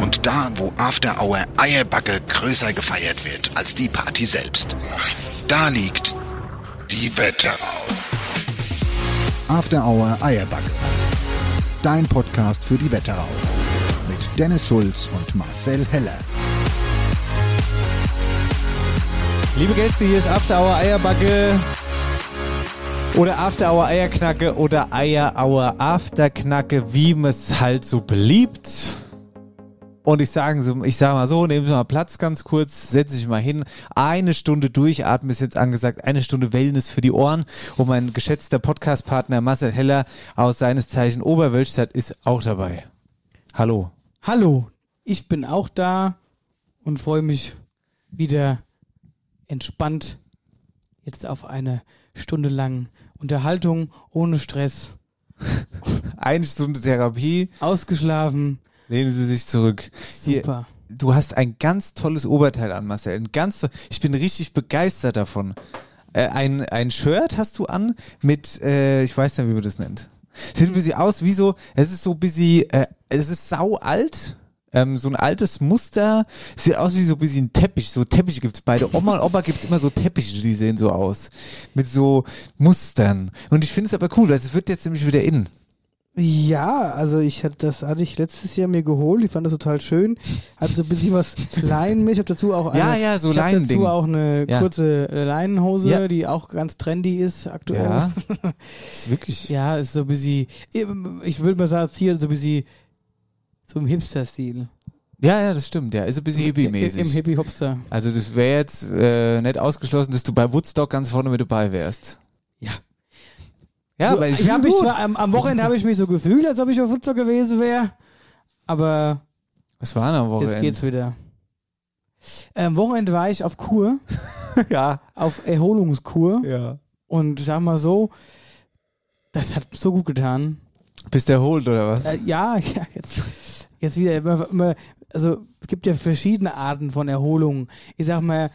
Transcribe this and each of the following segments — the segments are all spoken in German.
Und da, wo After Hour Eierbacke größer gefeiert wird als die Party selbst. Da liegt die Wetterau. After Hour Eierbacke. Dein Podcast für die Wetterau. Mit Dennis Schulz und Marcel Heller. Liebe Gäste, hier ist After Hour Eierbacke. Oder After Hour Eierknacke oder Eier Hour Afterknacke, wie man es halt so beliebt. Und ich sage so, ich sage mal so, nehmen Sie mal Platz ganz kurz, setze ich mal hin. Eine Stunde durchatmen ist jetzt angesagt, eine Stunde Wellness für die Ohren. Und mein geschätzter Podcastpartner Marcel Heller aus seines Zeichen Oberwölstadt ist auch dabei. Hallo. Hallo, ich bin auch da und freue mich wieder entspannt jetzt auf eine Stunde lang Unterhaltung ohne Stress. Eine Stunde Therapie. Ausgeschlafen. Lehnen Sie sich zurück. Super. Hier, du hast ein ganz tolles Oberteil an, Marcel. Ein ganz, ich bin richtig begeistert davon. Äh, ein, ein Shirt hast du an mit, äh, ich weiß nicht, wie man das nennt. Sieht ein bisschen aus wie so, es ist so ein bisschen, äh, es ist sau alt. Ähm, so ein altes Muster, sieht aus wie so ein bisschen Teppich. So Teppiche gibt's beide. Oma und Opa gibt's immer so Teppiche, die sehen so aus. Mit so Mustern. Und ich finde es aber cool, weil es wird jetzt nämlich wieder in. Ja, also ich hatte das hatte ich letztes Jahr mir geholt. Ich fand das total schön. Hat so ein bisschen was Leinen mit. Ich habe dazu auch eine, Ja, ja, so ich hab dazu auch eine Ja. kurze äh, Leinenhose, Ja. die auch ganz trendy ist aktuell. Ja. ist wirklich. Ja, ist so ein bisschen, ich würde mal sagen, hier so ein bisschen so im Hipster-Stil. Ja, ja, das stimmt. Ja, ist ein bisschen hippie-mäßig. Im Hippie-Hopster. Also das wäre jetzt äh, nicht ausgeschlossen, dass du bei Woodstock ganz vorne mit dabei wärst. Ja. So, aber ich ich mich zwar, am, am Wochenende habe ich mich so gefühlt, als ob ich auf Woodstock gewesen wäre. Aber Was war am Wochenende? jetzt geht's wieder. Am Wochenende war ich auf Kur, ja. auf Erholungskur. Ja. Und sag mal so, das hat so gut getan. Bist du erholt oder was? Äh, ja, ja, jetzt, jetzt wieder. Immer, immer, also es gibt ja verschiedene Arten von Erholung. Ich sag mal,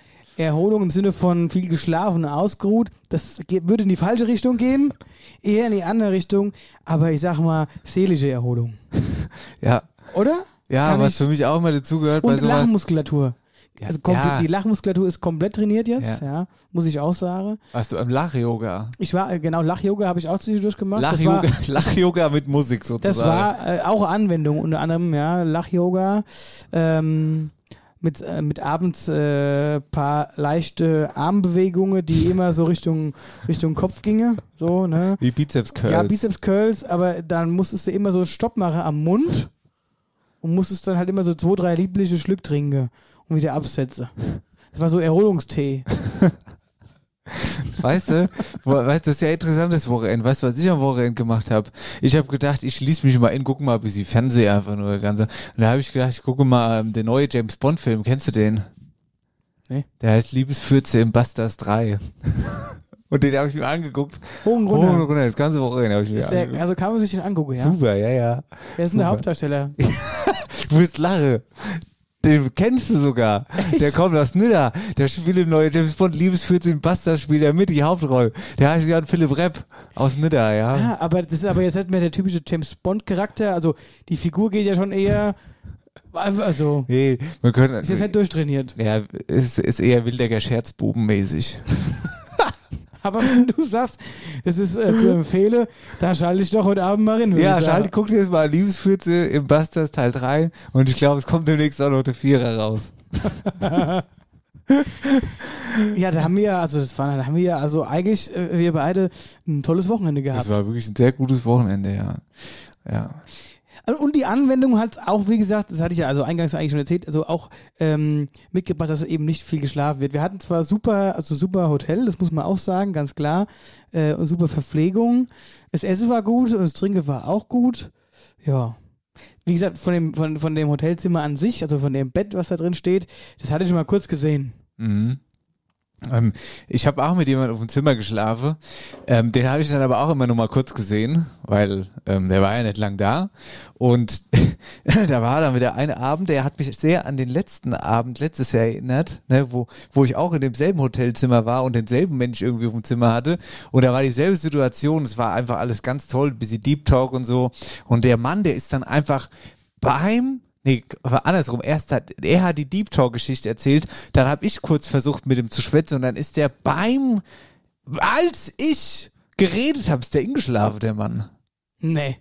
Erholung im Sinne von viel geschlafen und ausgeruht, das würde in die falsche Richtung gehen, eher in die andere Richtung, aber ich sag mal, seelische Erholung. Ja. Oder? Ja, Kann was ich- für mich auch immer dazugehört bei sowas. Lachmuskulatur. Also ja. Die Lachmuskulatur ist komplett trainiert jetzt, Ja. ja, muss ich auch sagen. Warst du im Lach-Yoga? Ich war, äh, genau, Lach-Yoga habe ich auch zwischendurch gemacht. Lach-Yoga Lach-Yoga mit Musik sozusagen. Das war äh, auch Anwendung, unter anderem, ja, Lach-Yoga, ähm, mit, äh, mit abends äh, paar leichte Armbewegungen, die immer so Richtung, Richtung Kopf ginge, so, ne. Wie Bizeps-Curls. Ja, Bizeps-Curls, aber dann musstest du immer so einen Stopp machen am Mund und musstest dann halt immer so zwei, drei liebliche Schlück trinken und wieder absetzen. Das war so Erholungstee. Weißt du, weißt du, das ist ja interessantes Wochenende. Weißt du, was ich am Wochenende gemacht habe? Ich habe gedacht, ich schließe mich mal in, gucke mal ein bisschen Fernseher einfach nur. Ganz, und da habe ich gedacht, ich gucke mal ähm, den neuen James Bond Film. Kennst du den? Nee. Der heißt Liebesfürze im Bastards 3. und den habe ich mir angeguckt. Hoch und runter. runter. Das ganze Wochenende habe ich mir der, angeguckt. also kann man sich den angucken, ja? Super, ja, ja. Wer ist denn der. Hauptdarsteller? Du wirst lachen. Den kennst du sogar. Der kommt aus Nidda. Der spielt im neuen James Bond Liebesfürze im Bastards spielt er mit, die Hauptrolle. Der heißt Jan Philipp Repp aus Nidda, ja. Ja, aber das ist aber jetzt nicht mehr der typische James Bond Charakter. Also die Figur geht ja schon eher, also Nee, wir können. ist jetzt nicht durchtrainiert. Ja, ist, ist eher Wildecker Scherzbubenmäßig. Aber wenn du sagst, das ist äh, zu empfehlen, da schalte ich doch heute Abend mal rein. Ja, ich sagen. schalt, guck dir jetzt mal Liebesfürze im Bastards Teil 3 und ich glaube, es kommt demnächst auch noch der Vierer raus. Ja, da haben wir, also das war, da haben wir also eigentlich äh, wir beide ein tolles Wochenende gehabt. Das war wirklich ein sehr gutes Wochenende, ja. Ja. Und die Anwendung hat auch, wie gesagt, das hatte ich ja also eingangs eigentlich schon erzählt, also auch ähm, mitgebracht, dass eben nicht viel geschlafen wird. Wir hatten zwar super, also super Hotel, das muss man auch sagen, ganz klar, äh, und super Verpflegung. Das Essen war gut und das Trinken war auch gut. Ja. Wie gesagt, von dem, von, von dem Hotelzimmer an sich, also von dem Bett, was da drin steht, das hatte ich mal kurz gesehen. Mhm. Ähm, ich habe auch mit jemandem auf dem Zimmer geschlafen. Ähm, den habe ich dann aber auch immer nur mal kurz gesehen, weil ähm, der war ja nicht lang da. Und da war dann wieder ein Abend, der hat mich sehr an den letzten Abend letztes Jahr erinnert, ne, wo, wo ich auch in demselben Hotelzimmer war und denselben Mensch irgendwie auf dem Zimmer hatte. Und da war dieselbe Situation. Es war einfach alles ganz toll, bisschen Deep Talk und so. Und der Mann, der ist dann einfach beim Nee, aber andersrum. Erst hat, er hat die Deep Talk-Geschichte erzählt, dann habe ich kurz versucht, mit ihm zu schwätzen und dann ist der beim, als ich geredet habe, ist der eingeschlafen, der Mann. Nee,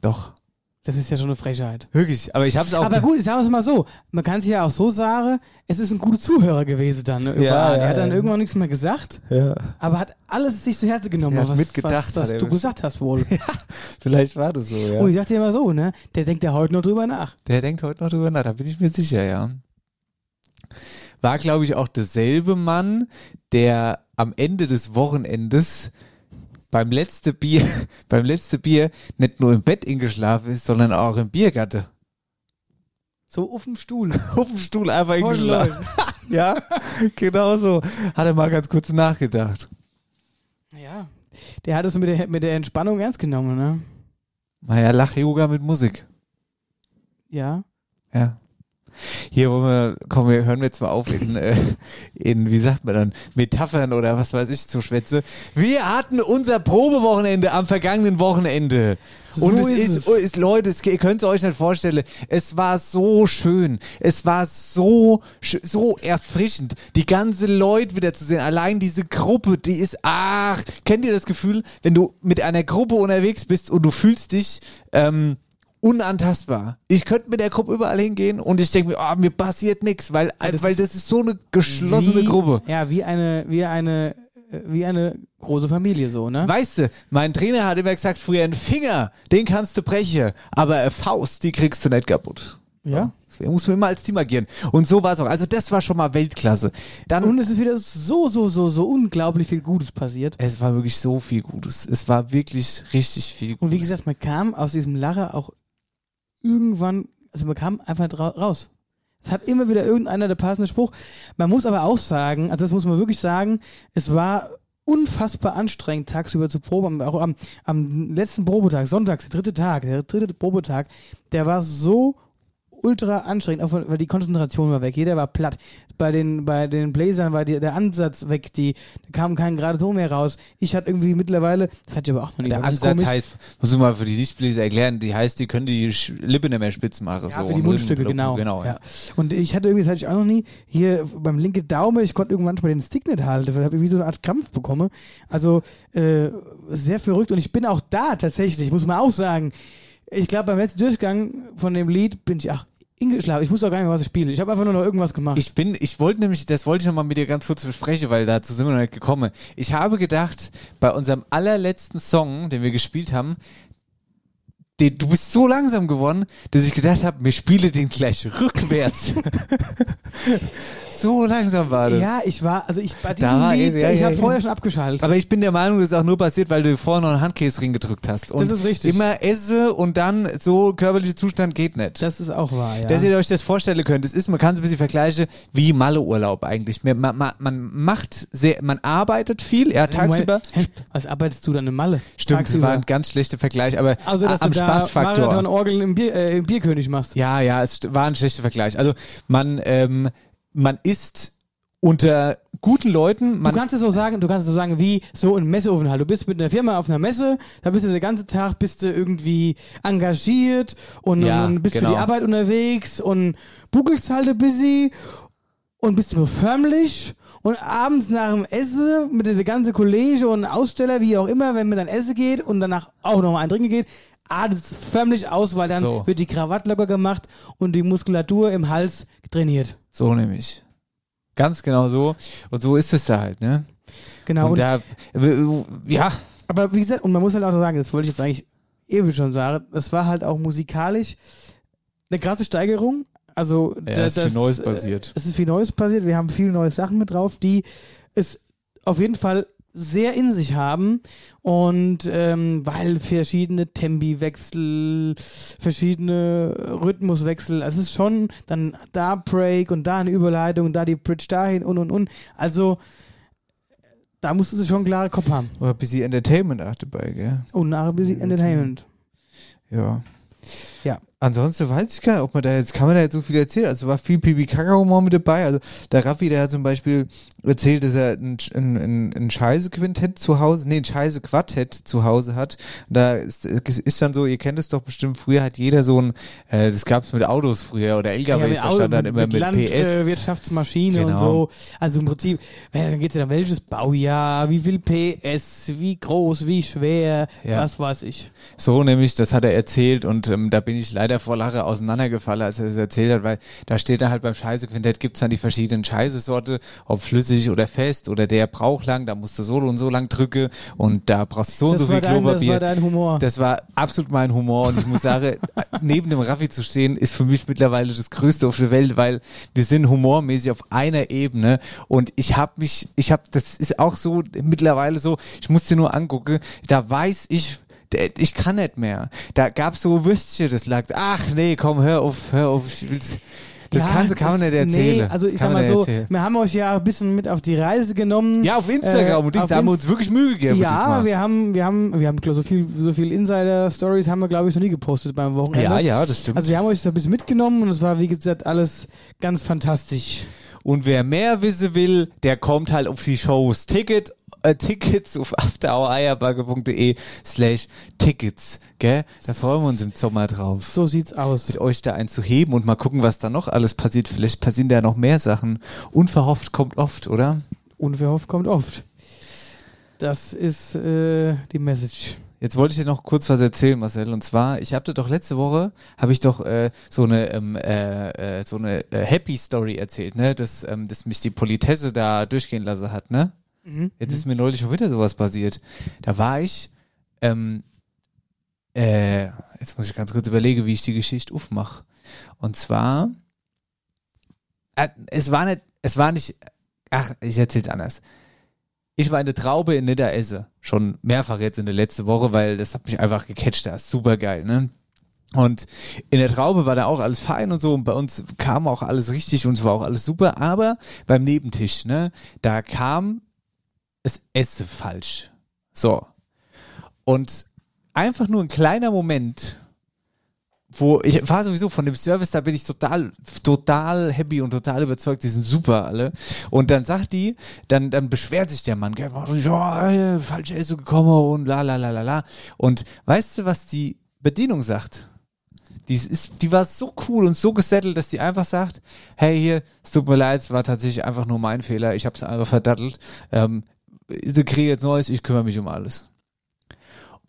Doch. Das ist ja schon eine Frechheit. Wirklich. Aber ich habe es auch. Aber gut, ich sage es mal so, man kann es ja auch so sagen, es ist ein guter Zuhörer gewesen dann. Ne, Ja, er ja, hat dann ja. irgendwann nichts mehr gesagt, Ja. aber hat alles sich zu Herzen genommen, Er was, mitgedacht, was, was er du gesagt hast wohl. Vielleicht war das so, ja. Und ich sag dir immer so, ne, der denkt ja heute noch drüber nach. Der denkt heute noch drüber nach, da bin ich mir sicher, ja. War, glaube ich, auch derselbe Mann, der am Ende des Wochenendes beim letzten Bier, beim letzten Bier nicht nur im Bett eingeschlafen ist, sondern auch im Biergatte. So auf dem Stuhl. Auf dem Stuhl einfach eingeschlafen. Ja, genau so. Hat er mal ganz kurz nachgedacht. Ja. Der hat es mit der, mit der Entspannung ernst genommen, ne? Naja, Lach-Yoga mit Musik. Ja. Ja. Hier wollen wir, komm, wir hören wir jetzt mal auf in, äh, in, wie sagt man dann, Metaphern oder was weiß ich zu Schwätze. Wir hatten unser Probewochenende am vergangenen Wochenende. So Und es ist ist, es. oh, ist, Leute, es, ihr könnt es euch nicht vorstellen. Es war so schön. Es war so, so erfrischend. Die ganze Leute wieder zu sehen. Allein diese Gruppe, die ist, ach, kennt ihr das Gefühl, wenn du mit einer Gruppe unterwegs bist und du fühlst dich, ähm, unantastbar. Ich könnte mit der Gruppe überall hingehen und ich denke mir, oh, mir passiert nichts, weil, das weil ist das ist so eine geschlossene wie, Gruppe. Ja, wie eine, wie eine, äh, wie eine große Familie so, ne? Weißt du, mein Trainer hat immer gesagt, früher ein Finger, den kannst du brechen, aber eine Faust, die kriegst du nicht kaputt. Ja. Deswegen muss man immer als Team agieren. Und so war es auch. Also das war schon mal Weltklasse. Dann, Und es ist wieder so, so, so, so unglaublich viel Gutes passiert. es war wirklich so viel Gutes. Es war wirklich richtig viel Gutes. Und wie gesagt, man kam aus diesem Lacher auch irgendwann, also man kam einfach raus. Es hat immer wieder irgendeiner der passende Spruch. Man muss aber auch sagen, also das muss man wirklich sagen, es war unfassbar anstrengend, tagsüber zu proben. Auch am, am letzten Probetag, sonntags, der dritte Tag, der dritte Probetag, der war so ultra anstrengend, auch weil die Konzentration war weg. Jeder war platt. Bei den, bei den Blazern war die, der Ansatz weg, die, da kam kein gerade Ton mehr raus. Ich hatte irgendwie mittlerweile, das hatte ich aber auch noch nicht. der Ansatz komisch. heißt, muss ich mal für die Nichtbläser erklären, die heißt, die können die Sch- Lippe nicht mehr spitz machen. Ja, so. für die Und Mundstücke, Lippen- genau. genau ja. Und ich hatte irgendwie, das hatte ich auch noch nie, hier beim linken Daumen, ich konnte irgendwann manchmal den Stick nicht halten, weil ich irgendwie so eine Art Krampf bekomme. Also äh, sehr verrückt. Und ich bin auch da tatsächlich, muss man auch sagen. Ich glaube, beim letzten Durchgang von dem Lied bin ich, ach, eingeschlafen. Ich wusste auch gar nicht mehr, was ich spiele. Ich habe einfach nur noch irgendwas gemacht. Ich bin, ich wollte nämlich, das wollte ich noch mal mit dir ganz kurz besprechen, weil dazu sind wir noch nicht gekommen. Ich habe gedacht, bei unserem allerletzten Song, den wir gespielt haben, den, du bist so langsam geworden, dass ich gedacht habe, mir spiele den gleich rückwärts. so langsam war das. ja, ich war, also ich bei diesem war- Lied, ja, ich habe ja. vorher schon abgeschaltet. Aber ich bin der Meinung, das ist auch nur passiert, weil du vorher noch einen Handkäsring gedrückt hast. Und Das ist richtig. Immer esse und dann so körperlicher Zustand geht nicht. Das ist auch wahr, ja. Dass ihr euch das vorstellen könnt, es ist, man kann es ein bisschen vergleichen wie Malleurlaub eigentlich. Man, man, man- macht sehr, man arbeitet viel, ja, tagsüber. Hä? Was arbeitest du dann im Malle? Stimmt, das Tagsüber. war ein ganz schlechter Vergleich, aber Also, dass am du da Spaßfaktor. Marathon-Orgeln im, Bier, äh, im Bierkönig machst. Ja, ja, es war ein schlechter Vergleich. Also man, ähm, man ist unter guten Leuten, man du kannst es so sagen, du kannst es so sagen wie so ein Messeaufenthalt. Du bist mit einer Firma auf einer Messe, da bist du den ganzen Tag bist du irgendwie engagiert und, Ja, und bist für genau. die Arbeit unterwegs und buckelst halt bisschen und bist nur förmlich und abends nach dem Essen mit der ganzen Kollege und Aussteller, wie auch immer, wenn man dann essen geht und danach auch noch mal ein Trinken geht, es förmlich aus, weil dann So. wird die Krawatte locker gemacht und die Muskulatur im Hals trainiert. so nämlich. Ganz genau so. Und so ist es da halt, ne? Genau. Und da, w- ja, Aber wie gesagt, und man muss halt auch sagen, das wollte ich jetzt eigentlich eben schon sagen, das war halt auch musikalisch eine krasse Steigerung. Also Ja, da- ist viel das, Neues äh, passiert. Es ist viel Neues passiert. Wir haben viele neue Sachen mit drauf, die es auf jeden Fall sehr in sich haben und ähm, weil verschiedene Tempi-Wechsel, verschiedene Rhythmuswechsel, also es ist schon dann da Break und da eine Überleitung, da die Bridge dahin und und und. Also da musst du schon einen klaren Kopf haben. oder ein bisschen Entertainment auch dabei, gell? Und nachher ein bisschen Entertainment. Ja. Ja. Ansonsten weiß ich gar nicht, ob man da jetzt, kann man da jetzt so viel erzählen. Also war viel pipi kaka humor mit dabei. Also der Raffi, der hat zum Beispiel erzählt, dass er ein, ein, ein, ein Scheiße-Quintett zu Hause, nee, ein Scheiße-Quartett zu Hause hat. Da ist, ist dann so, ihr kennt es doch bestimmt, früher hat jeder so ein, äh, das gab's mit Autos früher oder LKWs, mit da stand dann immer mit, Land, PS. Äh, Wirtschaftsmaschine und Genau. so. Also im Prinzip, ja, dann geht's ja dann, welches Baujahr, wie viel PS, wie groß, wie schwer, Ja. was weiß ich. So nämlich, das hat er erzählt und ähm, da bin ich leider vor Lache auseinandergefallen, als er das erzählt hat, weil da steht dann halt beim Scheiße-Quintett gibt's dann die verschiedenen Scheiße-Sorte, ob flüssig oder fest oder der braucht lang, da musst du so und so lang drücke und da brauchst du so und Das, so viel dein, das Klopapier. war dein Humor. Das war absolut mein Humor und ich muss sagen, neben dem Raffi zu stehen, ist für mich mittlerweile das Größte auf der Welt, weil wir sind humormäßig auf einer Ebene und ich habe mich, ich habe, das ist auch so mittlerweile so, ich muss dir nur angucken, da weiß ich, ich kann nicht mehr. Da gab's so Würstchen, das lag, ach nee, komm, hör auf, hör auf, ich will's. Das Ja, kann, kann man das- nicht erzählen. Nee, also ich sag mal so, erzählen. wir haben euch ja ein bisschen mit auf die Reise genommen. Ja, auf Instagram äh, und Dings, da haben wir uns wirklich Mühe gegeben. Ja, wir haben, wir haben, wir haben so viel, so viel Insider-Stories haben wir, glaube ich, noch nie gepostet beim Wochenende. ja, ja, das stimmt. Also wir haben euch so ein bisschen mitgenommen und es war, wie gesagt, alles ganz fantastisch. Und wer mehr wissen will, der kommt halt auf die Shows. Ticket, äh, Tickets auf afterhoureierbagge.de slash Tickets, gell? Da freuen wir uns im Sommer drauf. So sieht's aus. Mit euch da einzuheben und mal gucken, was da noch alles passiert. Vielleicht passieren da noch mehr Sachen. Unverhofft kommt oft, oder? Unverhofft kommt oft. Das ist äh, die Message. Jetzt wollte ich dir noch kurz was erzählen, Marcel. Und zwar, ich habe dir doch letzte Woche, habe ich doch äh, so eine ähm, äh, äh, so eine äh, Happy Story erzählt, ne? Dass, ähm, dass mich die Politesse da durchgehen lassen hat, ne? Mhm. Jetzt ist mir neulich schon wieder sowas passiert. Da war ich, ähm, äh, jetzt muss ich ganz kurz überlegen, wie ich die Geschichte aufmache. Und zwar, äh, es war nicht, es war nicht, ach, ich erzähl's anders. Ich war in der Traube in Niederesse. Schon mehrfach jetzt in der letzten Woche, weil das hat mich einfach gecatcht. Das ist super geil, ne? Und in der Traube war da auch alles fein und so und bei uns kam auch alles richtig und es war auch alles super, aber beim Nebentisch, ne, da kam es esse falsch. So. Und einfach nur ein kleiner Moment, wo ich war sowieso von dem Service, da bin ich total, total happy und total überzeugt, die sind super alle. Und dann sagt die, dann, dann beschwert sich der Mann, ja, äh, falsche Essen gekommen und la la la la la. Und weißt du, was die Bedienung sagt? Die, ist, die war so cool und so gesettelt, dass die einfach sagt, hey hier, es tut mir leid, es war tatsächlich einfach nur mein Fehler, ich habe es einfach verdattelt. Ähm, sie kriegen jetzt Neues, ich kümmere mich um alles.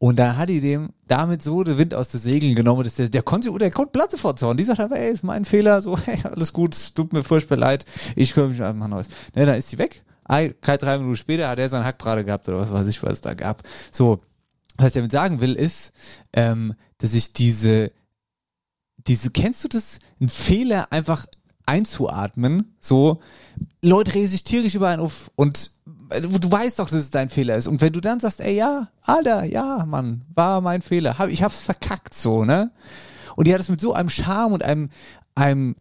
Und dann hat die dem damit so den Wind aus den Segeln genommen, dass der, der konnte, der konnte Platze vorzauen. Die sagt aber, ey, ist mein Fehler, so, hey, alles gut, tut mir furchtbar leid, ich kümmere mich um einfach Neues. Ne, dann ist sie weg. Ein, drei, Minuten später hat er seinen Hackbrate gehabt oder was weiß ich, was es da gab. So, was ich damit sagen will, ist, ähm, dass ich diese, diese, kennst du das, einen Fehler einfach einzuatmen, so, Leute regen sich tierisch über einen auf und du, du weißt doch, dass es dein Fehler ist. Und wenn du dann sagst, ey, ja, Alter, ja, Mann, war mein Fehler, hab, ich hab's verkackt, so, ne? Und die hat es mit so einem Charme und einem, einem,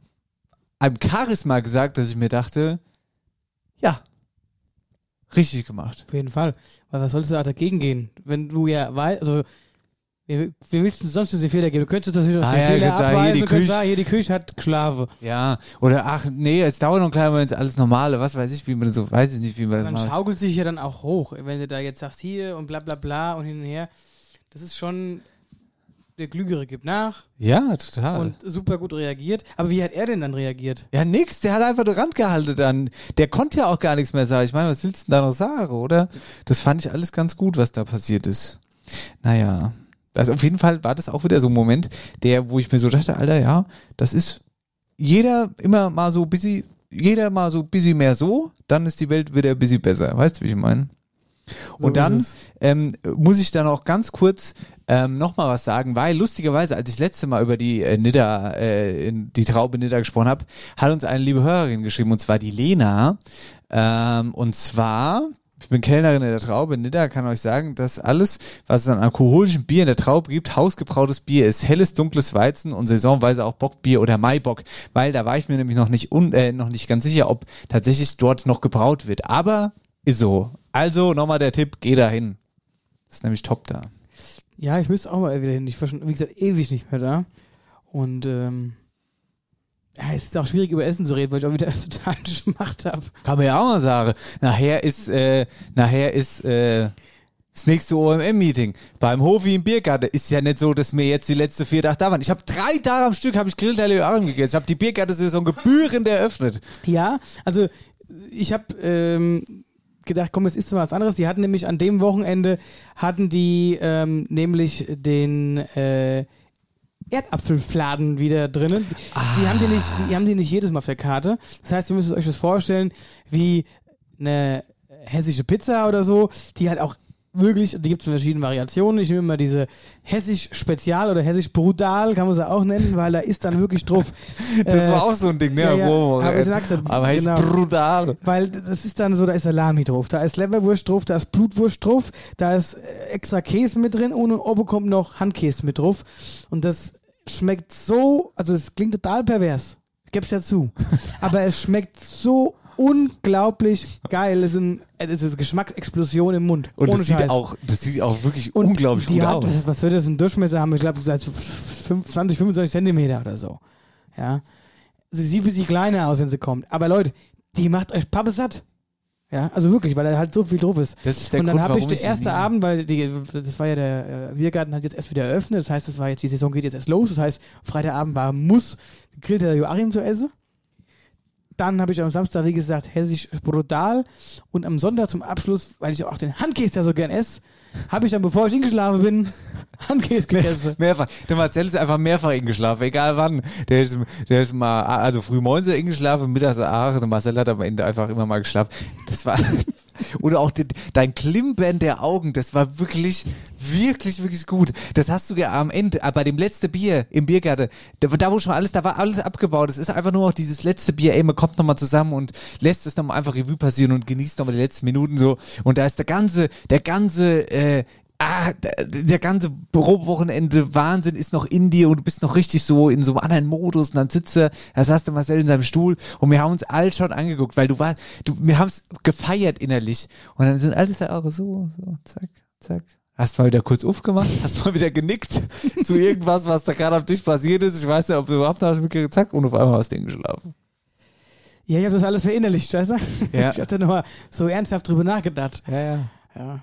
einem Charisma gesagt, dass ich mir dachte, ja, richtig gemacht. Auf jeden Fall. Weil was sollst du da dagegen gehen? Wenn du ja weißt, also wie, wie willst du sonst diese Fehler geben? Du könntest natürlich auch Ah ja, Fehler könntest sagen, hier abweisen, die Küche- sagen, hier die Küche hat geschlafen. Ja, oder ach, nee, es dauert noch ein kleiner Moment, ist alles normale, was weiß ich, wie man so, weiß ich nicht, wie man das Man macht. schaukelt sich ja dann auch hoch, wenn du da jetzt sagst, hier und bla bla bla und hin und her. Das ist schon, der Klügere gibt nach Ja, total. und super gut reagiert. Aber wie hat er denn dann reagiert? Ja, nix, der hat einfach den Rand gehalten dann. Der konnte ja auch gar nichts mehr sagen. Ich meine, was willst du denn da noch sagen, oder? Das fand ich alles ganz gut, was da passiert ist. Naja. Also auf jeden Fall war das auch wieder so ein Moment, der, wo ich mir so dachte, Alter, ja, das ist jeder immer mal so bisschen jeder mal so bisschen mehr so, dann ist die Welt wieder bisschen besser. Weißt du, wie ich meine? So Und dann ähm, muss ich dann auch ganz kurz ähm, nochmal was sagen, weil lustigerweise, als ich das letzte Mal über die äh, Nidda, äh, die Traube Nidda gesprochen habe, hat uns eine liebe Hörerin geschrieben, und zwar die Lena. Ähm, und zwar, ich bin Kellnerin in der Traube Nidda, kann euch sagen, dass alles, was es an alkoholischem Bier in der Traube gibt, hausgebrautes Bier ist helles, dunkles Weizen und saisonweise auch Bockbier oder Maibock, weil da war ich mir nämlich noch nicht, un, äh, noch nicht ganz sicher, ob tatsächlich dort noch gebraut wird. Aber ist so. Also nochmal der Tipp, geh da hin. Ist nämlich top da. Ja, ich müsste auch mal wieder hin. Ich war schon, wie gesagt, ewig nicht mehr da. Und ähm, ja, es ist auch schwierig über Essen zu reden, weil ich auch wieder total Schmacht habe. Kann man ja auch mal sagen. Nachher ist, äh, nachher ist, äh, das nächste OMM-Meeting beim Hofi im Biergarten ist ja nicht so, dass mir jetzt die letzten vier Tage da waren. Ich habe drei Tage am Stück habe ich Grillteile Arm gegessen. Ich habe die Biergartensaison gebührend eröffnet. Ja, also ich habe ähm, gedacht, komm, es ist mal was anderes. Die hatten nämlich an dem Wochenende, hatten die ähm, nämlich den äh, Erdapfelfladen wieder drinnen. Die, haben die, nicht, die haben die nicht jedes Mal auf der Karte. Das heißt, ihr müsst euch das vorstellen, wie eine hessische Pizza oder so, die halt auch wirklich, die gibt es in verschiedenen Variationen. Ich nehme immer diese hessisch spezial oder hessisch brutal, kann man sie auch nennen, weil da ist dann wirklich drauf. Das äh, war auch so ein Ding, ne? ja, ja, Wo- hab ich schon gesagt, aber heißt genau. brutal. Weil das ist dann so, da ist Salami drauf, da ist Leberwurst drauf, da ist Blutwurst drauf, da ist äh, extra Käse mit drin und oben kommt noch Handkäse mit drauf. Und das schmeckt so, also es klingt total pervers. Ich geb's ja zu. Aber es schmeckt so unglaublich geil. Es ist, ein, es ist eine Geschmacksexplosion im Mund. Und das sieht, auch, das sieht auch wirklich Und unglaublich die gut hat, aus. was- wird das ein Durchmesser haben? Ich glaube, seit 20, 25 Zentimeter oder so. Ja. Sie sieht ein bisschen kleiner aus, wenn sie kommt. Aber Leute, die macht euch Pappe satt. Ja, also wirklich, weil da halt so viel drauf ist. Das ist der und dann habe ich den ersten Abend, weil die, das war ja der äh, Biergarten hat jetzt erst wieder eröffnet. Das heißt, das war jetzt die Saison geht jetzt erst los. Das heißt, Freitagabend war muss grillte der Joachim zu essen. Dann habe ich am Samstag, wie gesagt, hessisch brutal. Und am Sonntag zum Abschluss, weil ich auch den Handkäse ja so gern esse, habe ich dann, bevor ich hingeschlafen bin, Handkäse gegessen. Mehrfach. Der Marcel ist einfach mehrfach eingeschlafen, egal wann. Der ist, der ist mal, also früh morgens eingeschlafen, mittags auch. Der Marcel hat am Ende einfach immer mal geschlafen. Das war, oder auch die, dein Klimpern der Augen, das war wirklich, wirklich, wirklich gut. Das hast du ja am Ende, äh, bei dem letzten Bier im Biergarten, da, da wo schon alles, da war alles abgebaut. Es ist einfach nur noch dieses letzte Bier, ey, man kommt nochmal zusammen und lässt es nochmal einfach Revue passieren und genießt nochmal die letzten Minuten so. Und da ist der ganze, der ganze, äh, ah, der, ganze Probewochenende Wahnsinn ist noch in dir und du bist noch richtig so in so einem anderen Modus und dann sitzt er, da saß der Marcel in seinem Stuhl und wir haben uns all schon angeguckt, weil du warst, du, wir haben es gefeiert innerlich und dann sind alles Augen so, so, zack, zack. Hast mal wieder kurz aufgemacht, hast mal wieder genickt zu irgendwas, was da gerade auf dich passiert ist. Ich weiß nicht, ob du überhaupt noch hast mitgekriegt, zack, und auf einmal hast du hingeschlafen. Ja, ich habe das alles verinnerlicht, weißt du? Ja. Ich habe da nochmal so ernsthaft drüber nachgedacht. Ja, ja. Ja.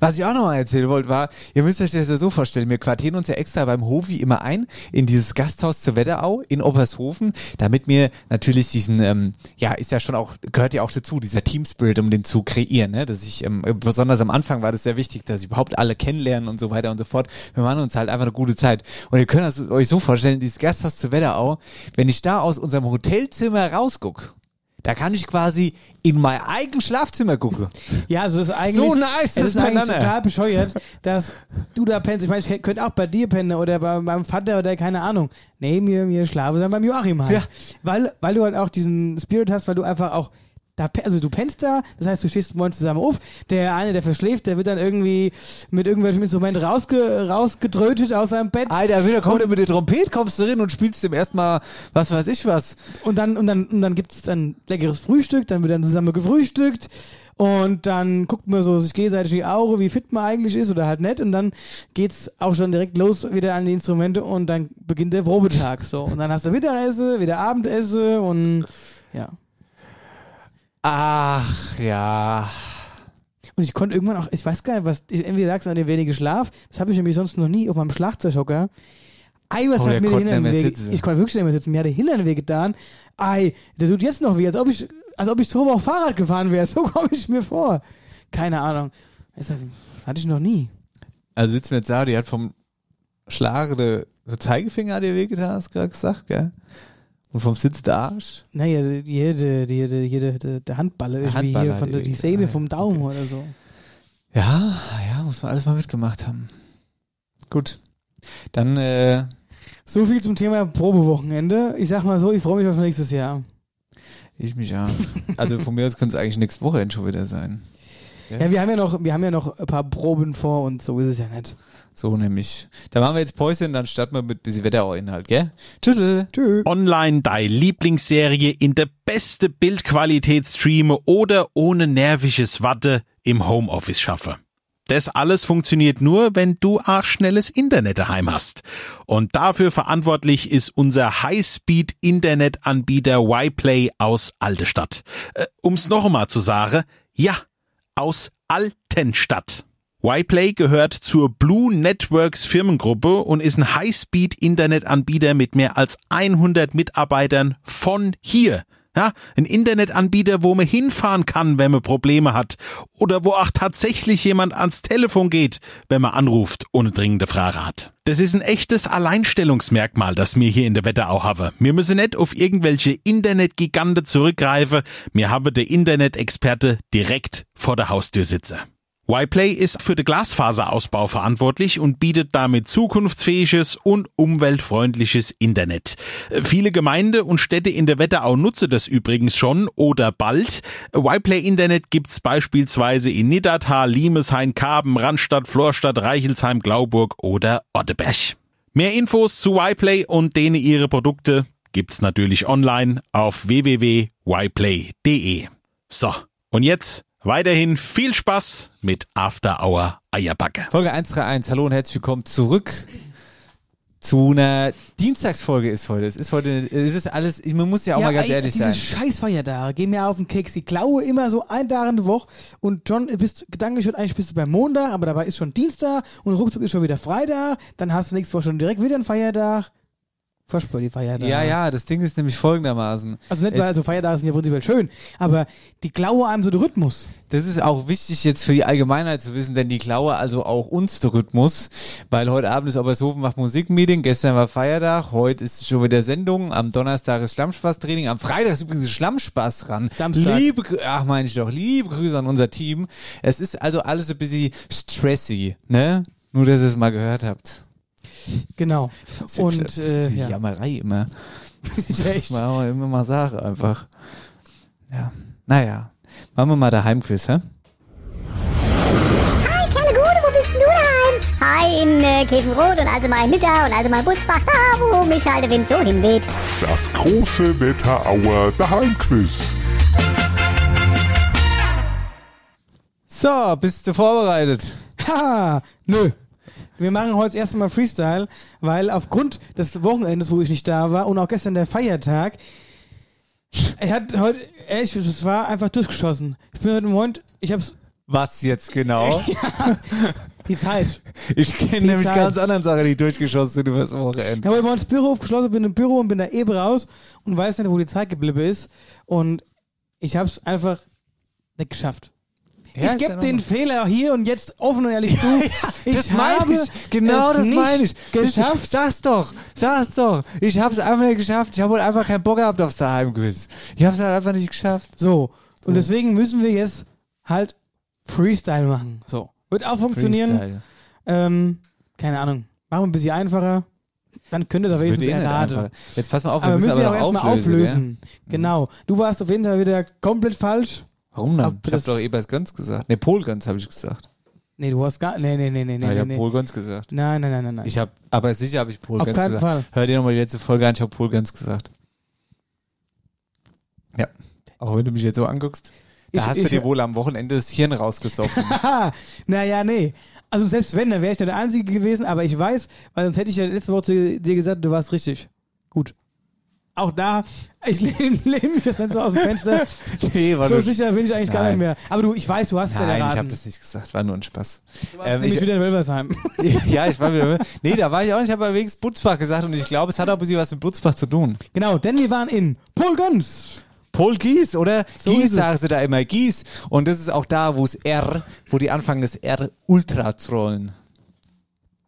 Was ich auch noch mal erzählen wollte, war, ihr müsst euch das ja so vorstellen, wir quartieren uns ja extra beim Hofi immer ein, in dieses Gasthaus zur Wetterau in Oppershofen, damit wir natürlich diesen, ähm, ja, ist ja schon auch, gehört ja auch dazu, dieser Team Spirit, um den zu kreieren, ne, dass ich, ähm, besonders am Anfang war das sehr wichtig, dass ich überhaupt alle kennenlernen und so weiter und so fort. Wir machen uns halt einfach eine gute Zeit. Und ihr könnt euch so vorstellen, dieses Gasthaus zur Wetterau, wenn ich da aus unserem Hotelzimmer rausguck, da kann ich quasi in mein eigenes Schlafzimmer gucken. Ja, also das ist eigentlich, So nice, das ist eigentlich total bescheuert, dass du da pennst. Ich meine, ich könnte auch bei dir pennen oder bei meinem Vater oder keine Ahnung. Nee, mir, mir schlafe dann beim Joachim halt. Ja. Weil, weil du halt auch diesen Spirit hast, weil du einfach auch da, also du pennst da, das heißt, du stehst morgens zusammen auf. Der eine, der verschläft, der wird dann irgendwie mit irgendwelchem Instrument rausge, rausgedrötet aus seinem Bett. Alter, wieder kommt er mit der Trompete, kommst du rein und spielst dem erstmal, was weiß ich was. Und dann, und dann, und dann gibt es dann leckeres Frühstück, dann wird dann zusammen gefrühstückt. Und dann guckt man so sich gegenseitig die Augen, wie fit man eigentlich ist oder halt nicht. Und dann geht's auch schon direkt los wieder an die Instrumente und dann beginnt der Probetag. So. Und dann hast du Mittagessen, wieder Abendessen und ja. Ach, ja. Und ich konnte irgendwann auch, ich weiß gar nicht, was, ich, entweder sagst du an dem wenige Schlaf, das habe ich nämlich sonst noch nie auf meinem Schlagzeughocker. Ei, was Oh, hat mir der konnte Hintern weh, ich konnte wirklich nicht mehr sitzen, mir hat der Hintern weh getan. Ei, der tut jetzt noch weh, als ob ich, als ob ich so auch Fahrrad gefahren wäre, so komme ich mir vor. Keine Ahnung. Das hatte ich noch nie. Also willst du mir jetzt sagen, die hat vom Schlage der, der Zeigefinger hat dir wehgetan, hast du gerade gesagt, gell? Und vom Sitz der Arsch? Naja, die, die, hier, der, Handballer irgendwie Handballer hier von der, die Sehne ah, vom Daumen oder so. Ja, ja, muss man alles mal mitgemacht haben. Gut. Dann, äh, So viel zum Thema Probewochenende. Ich sag mal so, ich freue mich auf nächstes Jahr. ich mich ja. Also von mir aus könnte es eigentlich nächste Woche schon wieder sein. Ja, wir haben ja noch, wir haben ja noch ein paar Proben vor und so ist es ja nicht. So nämlich. Da machen wir jetzt Päuschen, dann starten wir mit bisschen Wetterinhalt, gell? Tschüssel. Tschüss. online deine Lieblingsserie in der beste Bildqualität streame oder ohne nerviges Watte im Homeoffice schaffe. Das alles funktioniert nur, wenn du auch schnelles Internet daheim hast. Und dafür verantwortlich ist unser High-Speed-Internetanbieter Yplay aus Altestadt. Äh, um's noch einmal zu sagen, ja, aus Altenstadt. Yplay gehört zur Blue Networks Firmengruppe und ist ein High-Speed-Internetanbieter mit mehr als 100 Mitarbeitern von hier. Ja, ein Internetanbieter, wo man hinfahren kann, wenn man Probleme hat. Oder wo auch tatsächlich jemand ans Telefon geht, wenn man anruft eine dringende Frage hat. Das ist ein echtes Alleinstellungsmerkmal, das wir hier in der Wetterau haben. Wir müssen nicht auf irgendwelche Internetgigante zurückgreifen. Wir haben der Internet-Experte direkt vor der Haustür sitzen. Yplay ist für den Glasfaserausbau verantwortlich und bietet damit zukunftsfähiges und umweltfreundliches Internet. Äh, Viele Gemeinde und Städte in der Wetterau nutzen das übrigens schon oder bald. Yplay Internet gibt's beispielsweise in Niddertal, Limeshain, Karben, Randstadt, Florstadt, Reichelsheim, Glauburg oder Otteberg. Mehr Infos zu Yplay und denen ihre Produkte gibt's natürlich online auf www.yplay.de. So, und jetzt weiterhin viel Spaß mit After Hour Eierbacke. Folge 131. Hallo und herzlich willkommen zurück zu einer Dienstagsfolge ist heute. Es ist heute, es ist alles, man muss ja auch mal ganz ey, ehrlich diese sein. Scheißfeiertage gehen mir auf den Keks. Ich klaue immer so ein Tag in der Woche und John, bist gedanklich schon eigentlich bist du beim Montag, aber dabei ist schon Dienstag und ruckzuck ist schon wieder Freitag. Dann hast du nächste Woche schon direkt wieder einen Feiertag. Die Feiertage. Ja, ja, das Ding ist nämlich folgendermaßen. Also nicht, weil also Feiertage sind ja prinzipiell schön, aber die klaue einem so den Rhythmus. Das ist auch wichtig jetzt für die Allgemeinheit zu wissen, denn die klaue also auch uns der Rhythmus, weil heute Abend ist Obershofen macht Musikmeeting, gestern war Feiertag, heute ist schon wieder Sendung, am Donnerstag ist Schlammspaß-Training, am Freitag ist übrigens Schlammspaß ran. Samstag. Liebe, ach meine ich doch, liebe Grüße an unser Team. Es ist also alles so ein bisschen stressy, ne? Nur, dass ihr es mal gehört habt. Genau. Das Und ist äh, die ja. Jammerei immer. Das ist echt. Auch immer mal sagen einfach. Ja, naja. Machen wir mal daheim Quiz, hä? Hi, Kerle Gude, wo bist denn du daheim? Hi, in äh, Käfenrot und also mal in Nidda und also mal in Butzbach, da wo mich halt der Wind so hinweht. Das große Wetterauer Daheimquiz. So, bist du vorbereitet? Ha, nö. Wir machen heute das erste Mal Freestyle, weil aufgrund des Wochenendes, wo ich nicht da war und auch gestern der Feiertag, er hat heute, ehrlich, es war einfach durchgeschossen. Ich bin heute Morgen, ich hab's, Was jetzt genau? die Zeit. Ich kenne nämlich Zeit. ganz andere Sachen, die durchgeschossen sind übers Ich Wochenende. habe heute das Büro aufgeschlossen, bin im Büro und bin da eben raus und weiß nicht, wo die Zeit geblieben ist. Und ich hab's einfach nicht geschafft. Ja, ich gebe ja den Fehler hier und jetzt offen und ehrlich zu. ich das meine habe ich. Genau es das meine ich. geschafft. Sag's doch. Sag's doch. Ich hab's einfach nicht geschafft. Ich habe einfach keinen Bock gehabt aufs Daheimquiz. Ich hab's halt einfach nicht geschafft. So. Und deswegen müssen wir jetzt halt Freestyle machen. So. Wird auch funktionieren. Freestyle. Ähm, keine Ahnung. Machen wir ein bisschen einfacher. Dann könnt ihr das Das wenigstens eh erraten. Jetzt pass mal auf, wir Aber wir müssen müssen ja aber auch noch erstmal auflösen. auflösen. Genau. Du warst auf jeden Fall wieder komplett falsch. Warum dann? Ob Ich hab das- doch Ebers Göns gesagt. Ne, Paul Göns habe ich gesagt. Nee, du hast gar. Nee, nee, nee, nee, Ja, ich nee. hab nee. Göns gesagt. Nein, nein, nein, nein. nein. Ich habe, aber sicher habe ich Paul Auf keinen gesagt. Fall. Hör dir nochmal die letzte Folge an, ich habe Göns gesagt. Ja. Auch wenn du mich jetzt so anguckst, da Ich- hast du ich- dir wohl am Wochenende das Hirn rausgesoffen. Naja, nee. Also selbst wenn, dann wäre ich ja der Einzige gewesen, aber ich weiß, weil sonst hätte ich ja letzte Woche zu dir gesagt, du warst richtig. Gut. Auch da, ich lehne lehn mich das dann so aus dem Fenster. nee, war so sicher bin ich eigentlich gar Nein. nicht mehr. Aber du, ich weiß, du hast es ja Nein, ich erraten. habe das nicht gesagt, war nur ein Spaß. du warst Ähm, ich, wieder in Wölversheim. ja, ich war wieder. Nee, da war ich auch nicht, ich habe wenigstens Butzbach gesagt und ich glaube, es hat auch ein bisschen was mit Butzbach zu tun. genau, denn wir waren in Polgons. Paul Gies, oder? So Gies es. sagen sie da immer, Gies. Und das ist auch da, wo es R, wo die anfangen, das R ultra zu rollen.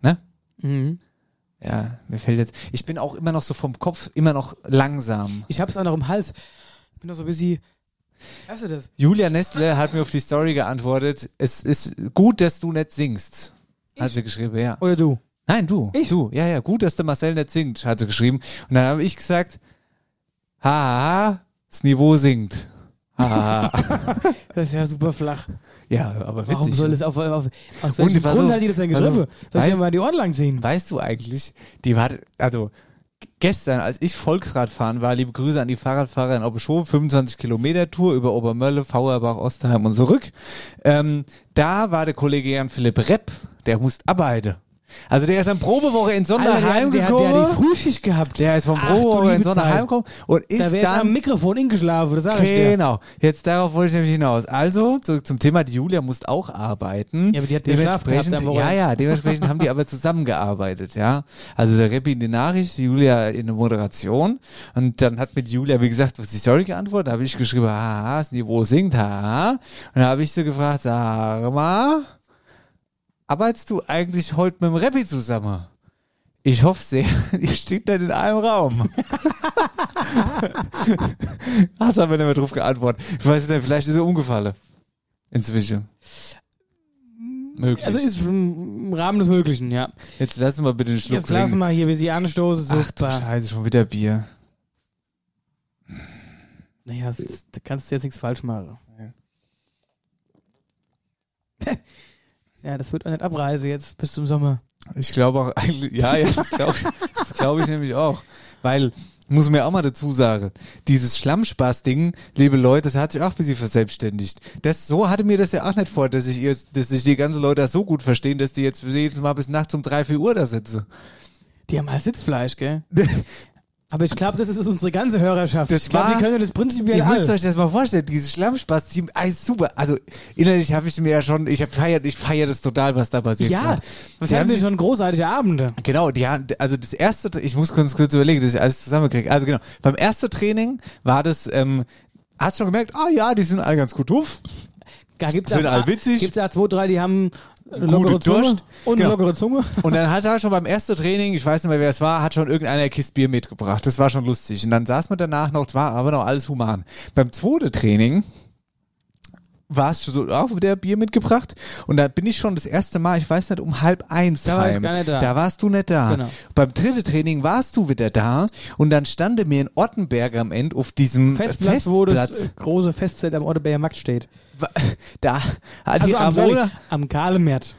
Ne? Mhm. Ja, mir fällt jetzt. Ich bin auch immer noch so vom Kopf immer noch langsam. Ich hab's auch noch im Hals. Ich bin noch so ein bisschen. Hast du das? Julia Nestle hat mir auf die Story geantwortet, es ist gut, dass du nicht singst. Hat sie geschrieben, ja. Oder du? Nein, du. Ich? Du, ja, ja, gut, dass der Marcel nicht singt, hat sie geschrieben. Und dann habe ich gesagt, haha, das Niveau sinkt. Haha. Das ist ja super flach. Ja, aber witzig. Warum soll es auf, auf aus welchem Grund auf, hat die das denn geschrieben? Soll ich dir mal die Ohren lang ziehen? Weißt du eigentlich, die war, also gestern, als ich Volksrad fahren war, liebe Grüße an die Fahrradfahrer in Oberschow, 25 Kilometer Tour über Obermölle, Fauerbach, Osterheim und zurück. Ähm, da war der Kollege Jan Philipp Repp, der musste arbeiten. Also der ist an Probewoche in der, Sonderheim der, gekommen. der hat die Frühschicht gehabt. Der ist vom Probewoche in Sonderheim gekommen und ist Da ich am dann Mikrofon ingeschlafen, das sag ich dir. Genau. Jetzt darauf wollte ich nämlich hinaus. Also, zurück zum Thema, die Julia musste auch arbeiten. Ja, aber die hat gehabt dementsprechend, am ja, ja, dementsprechend haben die aber zusammengearbeitet, ja. Also der Reppi in die Nachricht, die Julia in der Moderation und dann hat mit Julia, wie gesagt, was die Story geantwortet, da habe ich geschrieben, haha, das Niveau singt, haha. Und dann habe ich sie gefragt, sag mal, arbeitest du eigentlich heute mit dem Reppi zusammen? Ich hoffe sehr, ihr steht dann in einem Raum. Hast aber nicht mehr drauf geantwortet. Ich weiß nicht, vielleicht ist er umgefallen. Inzwischen. Möglich. Also ist im Rahmen des Möglichen, ja. Jetzt lassen wir bitte den Schluck Jetzt lassen wir hier, wie sie anstoßen. Ach du Super. Scheiße, schon wieder Bier. Naja, da kannst du jetzt nichts falsch machen. ja, das wird auch nicht abreise jetzt bis zum Sommer. Ich glaube auch eigentlich, ja, ja, das glaube glaub ich nämlich auch. Weil, muss man ja auch mal dazu sagen, dieses Schlammspaß-Ding, liebe Leute, das hat sich auch ein bisschen verselbstständigt. Das, so hatte mir das ja auch nicht vor, dass ich ihr, dass sich die ganzen Leute das so gut verstehen, dass die jetzt jedes Mal bis nachts um drei, vier Uhr da sitzen. Die haben halt Sitzfleisch, gell? Aber ich glaube, das ist unsere ganze Hörerschaft. Das ich glaube, war- die können das prinzipiell Ihr müsst alle. euch das mal vorstellen, dieses Schlammspaß-Team, ey, super. Also innerlich habe ich mir ja schon, ich feiere ich feier das total, was da passiert. Ja, gerade. was Die haben sich- schon großartige Abende? Genau, die haben, also das erste, ich muss ganz kurz überlegen, dass ich alles zusammenkriege. Also genau, beim ersten Training war das, ähm, hast du schon gemerkt, ah ja, die sind alle ganz gut drauf. Da gibt's Sind alle witzig. Gibt's da zwei, drei, die haben eine Gute Zunge Durst. und Genau. eine lockere Zunge. Und dann hat er schon beim ersten Training, ich weiß nicht mehr, wer es war, hat schon irgendeiner eine Kiste Bier mitgebracht. Das war schon lustig. Und dann saß man danach noch, war aber noch alles human. Beim zweiten Training war es schon so, auch wieder Bier mitgebracht. Und da bin ich schon das erste Mal, ich weiß nicht, um halb eins Da war ich heim. gar nicht da. Da warst du nicht da. Genau. Beim dritten Training warst du wieder da. Und dann stand mir in Ottenberg am Ende auf diesem Festplatz, Festplatz. wo das äh, große Festzelt am Otterberger Markt steht. da hat die Also am, am Kahlemert.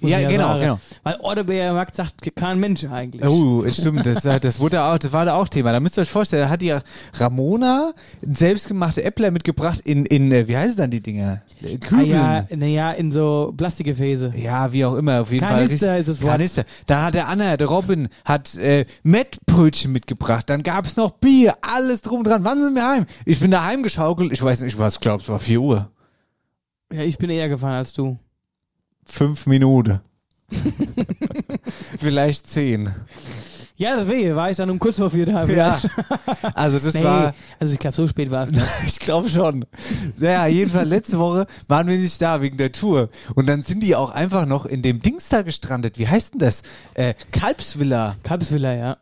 Ja, ich genau, sagen. genau. Weil Otterberger Markt sagt kein Mensch eigentlich. Oh, stimmt, das, das, wurde auch, das war da auch Thema. Da müsst ihr euch vorstellen, da hat die Ramona selbstgemachte Äppler mitgebracht in, in, äh, wie heißen dann die Dinger? Äh, ah, Kübeln. ja, naja, in so Plastikgefäße. Ja, wie auch immer, auf jeden Kanister Fall. ist das Wort. Kanister. Da hat der Anna, der Robin, hat äh, Mettbrötchen mitgebracht. Dann gab's noch Bier, alles drum und dran. Wann sind wir heim? Ich bin daheim geschaukelt. Ich weiß nicht, was glaubst, es war 4 Uhr. Ja, ich bin eher gefahren als du. Fünf Minuten. Vielleicht zehn. Ja, deswegen war ich dann um kurz vor vier da. Ja. Also das nee, war. also ich glaube, so spät war es nicht. Ich glaube schon. Naja, jedenfalls letzte Woche waren wir nicht da wegen der Tour. Und dann sind die auch einfach noch in dem Dings da gestrandet. Wie heißt denn das? Äh, Kalbsvilla. Kalbsvilla, ja.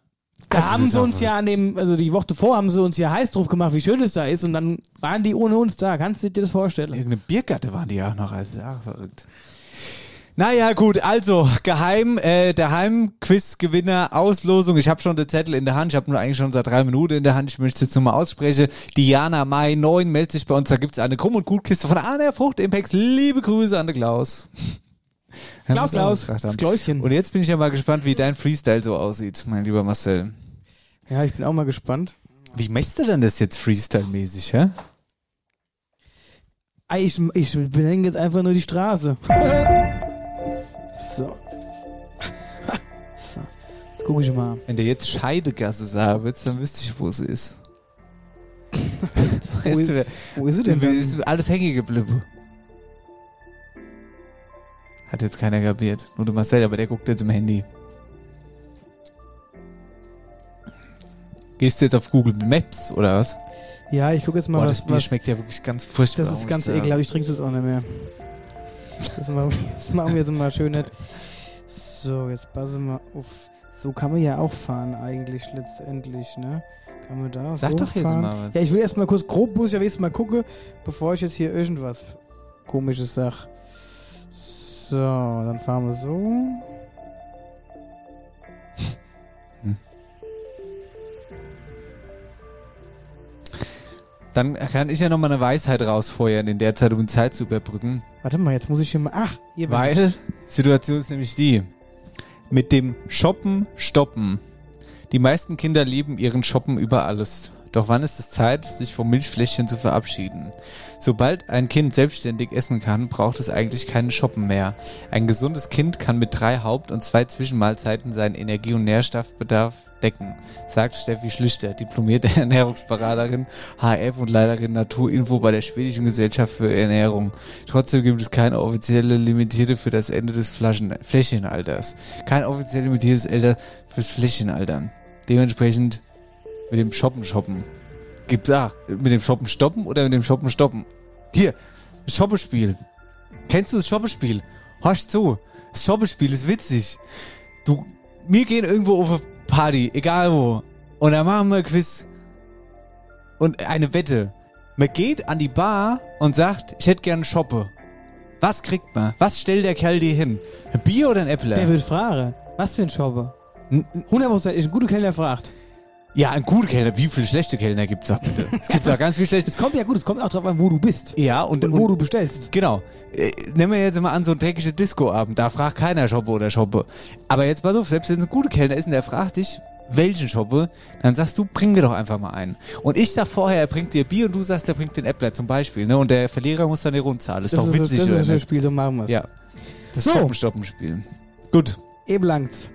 Da Also, haben das sie uns ja an dem, also die Woche vor haben sie uns ja heiß drauf gemacht, wie schön es da ist und dann waren die ohne uns da. Kannst du dir das vorstellen? Irgendeine Biergatte waren die ja auch noch. Also, ja, verrückt. Naja, gut, also geheim, äh, der Heimquiz-Gewinner, Auslosung. Ich habe schon den Zettel in der Hand. Ich habe nur eigentlich schon seit drei Minuten in der Hand. Ich möchte es jetzt nur mal aussprechen. Diana Mai 9 meldet sich bei uns. Da gibt's eine Krumm- und Gutkiste von Arne Frucht Impex. Liebe Grüße an den Klaus. Klaus, Klaus, das haben. Kläuschen. Und jetzt bin ich ja mal gespannt, wie dein Freestyle so aussieht, mein lieber Marcel. Ja, ich bin auch mal gespannt. Wie machst du denn das jetzt Freestyle-mäßig, hä? Ich, ich benenne jetzt einfach nur die Straße. so. so. Jetzt gucke ich mal. Wenn du jetzt Scheidegasse sagen würdest, dann wüsste ich, wo sie ist. Wo weißt ist- du, wer- Wo ist sie denn? Ist alles hängen geblieben. Hat jetzt keiner kapiert. Nur der Marcel, aber der guckt jetzt im Handy. Gehst du jetzt auf Google Maps oder was? Ja, ich gucke jetzt mal, Boah, was, das Bier was schmeckt ja wirklich ganz furchtbar. Das ist ganz ekelhaft, ich trinke es jetzt auch nicht mehr. Das machen, wir jetzt mal schön nett. So, jetzt passen wir auf So kann man ja auch fahren eigentlich letztendlich, ne? Kann man da Sag so doch jetzt fahren? mal was. Ja, ich will erstmal kurz grob, muss ich ja wenigstens mal gucken, bevor ich jetzt hier irgendwas komisches sag. So, dann fahren wir so. Dann kann ich ja nochmal eine Weisheit rausfeuern in der Zeit, um die Zeit zu überbrücken. Warte mal, jetzt muss ich hier mal. Ach, hier bin ich. Weil, Situation ist nämlich die, mit dem Shoppen stoppen. Die meisten Kinder lieben ihren Shoppen über alles. Doch wann ist es Zeit, sich vom Milchfläschchen zu verabschieden? Sobald ein Kind selbstständig essen kann, braucht es eigentlich keinen Shoppen mehr. Ein gesundes Kind kann mit drei Haupt- und zwei Zwischenmahlzeiten seinen Energie- und Nährstoffbedarf decken, sagt Steffi Schlüchter, diplomierte Ernährungsberaterin, HF und Leiterin Naturinfo bei der Schwedischen Gesellschaft für Ernährung. Trotzdem gibt es keine offizielle Limitierte für das Ende des Flaschen Fläschchenalters. Kein offiziell limitiertes Alter fürs Fläschchenaltern. Dementsprechend mit dem Shoppen shoppen. Gibt's ah, mit dem Shoppen stoppen oder mit dem Shoppen stoppen? Hier, Shoppespiel. Kennst du das Shoppespiel? Horch zu. Das Shoppespiel ist witzig. Du, wir gehen irgendwo auf Party, egal wo. Und dann machen wir Quiz. Und eine Wette. Man geht an die Bar und sagt, ich hätte gern Shoppe. Was kriegt man? Was stellt der Kerl dir hin? Ein Bier oder ein Äppler? Der wird fragen. Was für ein Shopper? N- 100% ist ein guter Kellner fragt. Ja, ein guter Kellner. Wie viele schlechte Kellner gibt's da bitte? Es gibt da ganz viel schlechte. Es kommt ja gut, es kommt auch drauf an, wo du bist. Ja, und, Und wo du bestellst. Genau. Äh, nehmen wir jetzt mal an, so ein dreckiger Disco-Abend. Da fragt keiner Shoppe oder Shoppe. Aber jetzt pass auf, selbst wenn es ein guter Kellner ist und der fragt dich, welchen Shoppe, dann sagst du, bring mir doch einfach mal einen. Und ich sag vorher, er bringt dir Bier und du sagst, er bringt den Äppler zum Beispiel. Ne? Und der Verlierer muss dann die Rundzahlen. Ist Das doch ist, witzig, das oder ist ein? Spiel, so machen wir es. Ja. Das So. Shoppen-Stoppen-Spiel. Gut. Eben langt's.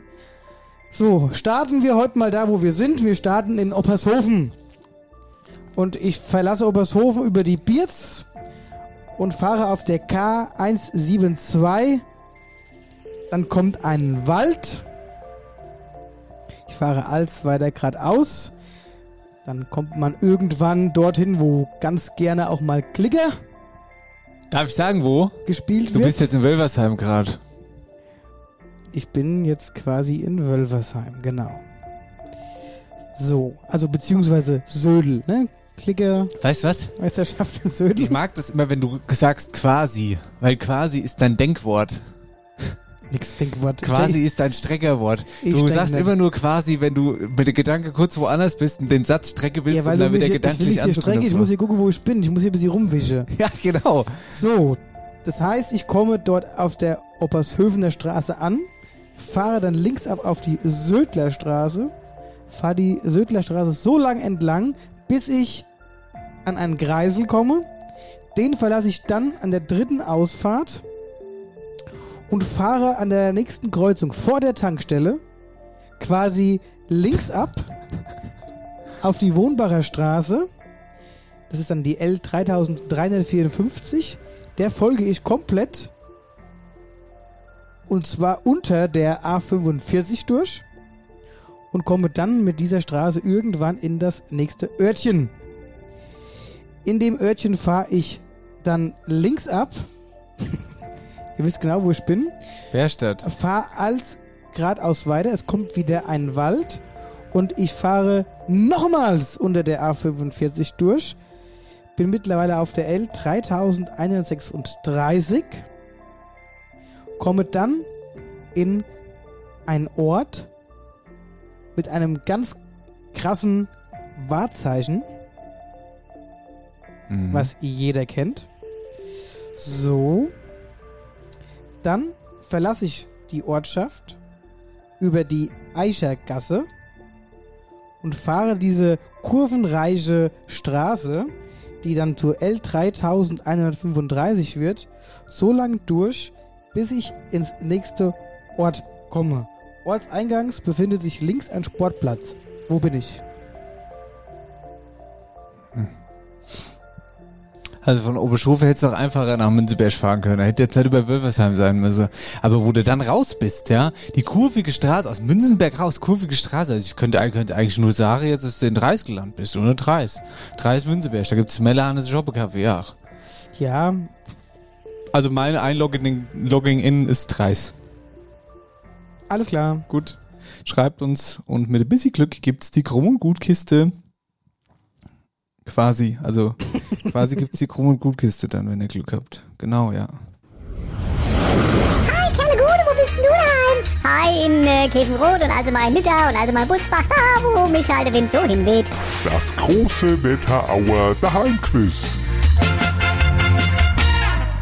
So, starten wir heute mal da, wo wir sind. Wir starten in Oppershofen. Und ich verlasse Oppershofen über die Bierz und fahre auf der K172. Dann kommt ein Wald. Ich fahre als weiter geradeaus. Dann kommt man irgendwann dorthin, wo ganz gerne auch mal Klicker Darf ich sagen, wo? gespielt Du wird. bist jetzt in Wölversheim gerade. Ich bin jetzt quasi in Wölversheim, genau. So, also beziehungsweise Södel, ne? Klicker, Weißt du was? Meisterschaft in Södel. Ich mag das immer, wenn du sagst quasi. Weil quasi ist dein Denkwort. Nix Denkwort. Quasi ist ein Streckerwort. Ich Du sagst nicht. immer nur quasi, wenn du mit dem Gedanke kurz woanders bist und den Satz Strecke willst Ja, weil und dann ich will gedanklich nicht hier strecke, ich muss hier gucken, wo ich bin. Ich muss hier ein bisschen rumwischen. Ja, genau. So, das heißt, ich komme dort auf der Oppershöfener Straße an, fahre dann links ab auf die Södlerstraße, fahre die Södlerstraße so lang entlang, bis ich an einen Kreisel komme. Den verlasse ich dann an der dritten Ausfahrt und fahre an der nächsten Kreuzung vor der Tankstelle quasi links ab auf die Wohnbacher Straße. Das ist dann die L3354. Der folge ich komplett. Und zwar unter der A45 durch. Und komme dann mit dieser Straße irgendwann in das nächste Örtchen. In dem Örtchen fahre ich dann links ab. Ihr wisst genau, wo ich bin. Bärstadt. Fahre als geradeaus weiter. Es kommt wieder ein Wald. Und ich fahre nochmals unter der A45 durch. Bin mittlerweile auf der L 3136. Komme dann in einen Ort mit einem ganz krassen Wahrzeichen, Mhm. was jeder kennt. So. Dann verlasse ich die Ortschaft über die Eichergasse und fahre diese kurvenreiche Straße, die dann zur L3135 wird, so lang durch, bis ich ins nächste Ort komme. Ortseingangs befindet sich links ein Sportplatz. Wo bin ich? Also von Oberschofe hättest du auch einfacher nach Münzeberg fahren können. Da hätte jetzt nicht über Wölversheim sein müssen. Aber wo du dann raus bist, ja, die kurvige Straße, aus Münzenberg raus, kurvige Straße. Also ich könnte, könnte eigentlich nur sagen, jetzt, dass du in Dreis gelandet bist, ohne Dreis. Dreis Münzenberg, da gibt's Mellanes Shoppecafé, ja. Ja, Also mein Einlogging Logging in ist Dreis. alles klar. Gut. schreibt uns und mit ein bisschen Glück gibt's die Krumm- und Gutkiste. Quasi, also quasi gibt's die Krumm- und Gutkiste dann, wenn ihr Glück habt. Genau, ja. Hi, Kerle Gude, wo bist denn du daheim? Hi, in äh, Käfenrot und also mal in Nidda und also mal in Butzbach, da wo mich halt der Wind so hinweht. Das große Wetterauer Daheimquiz.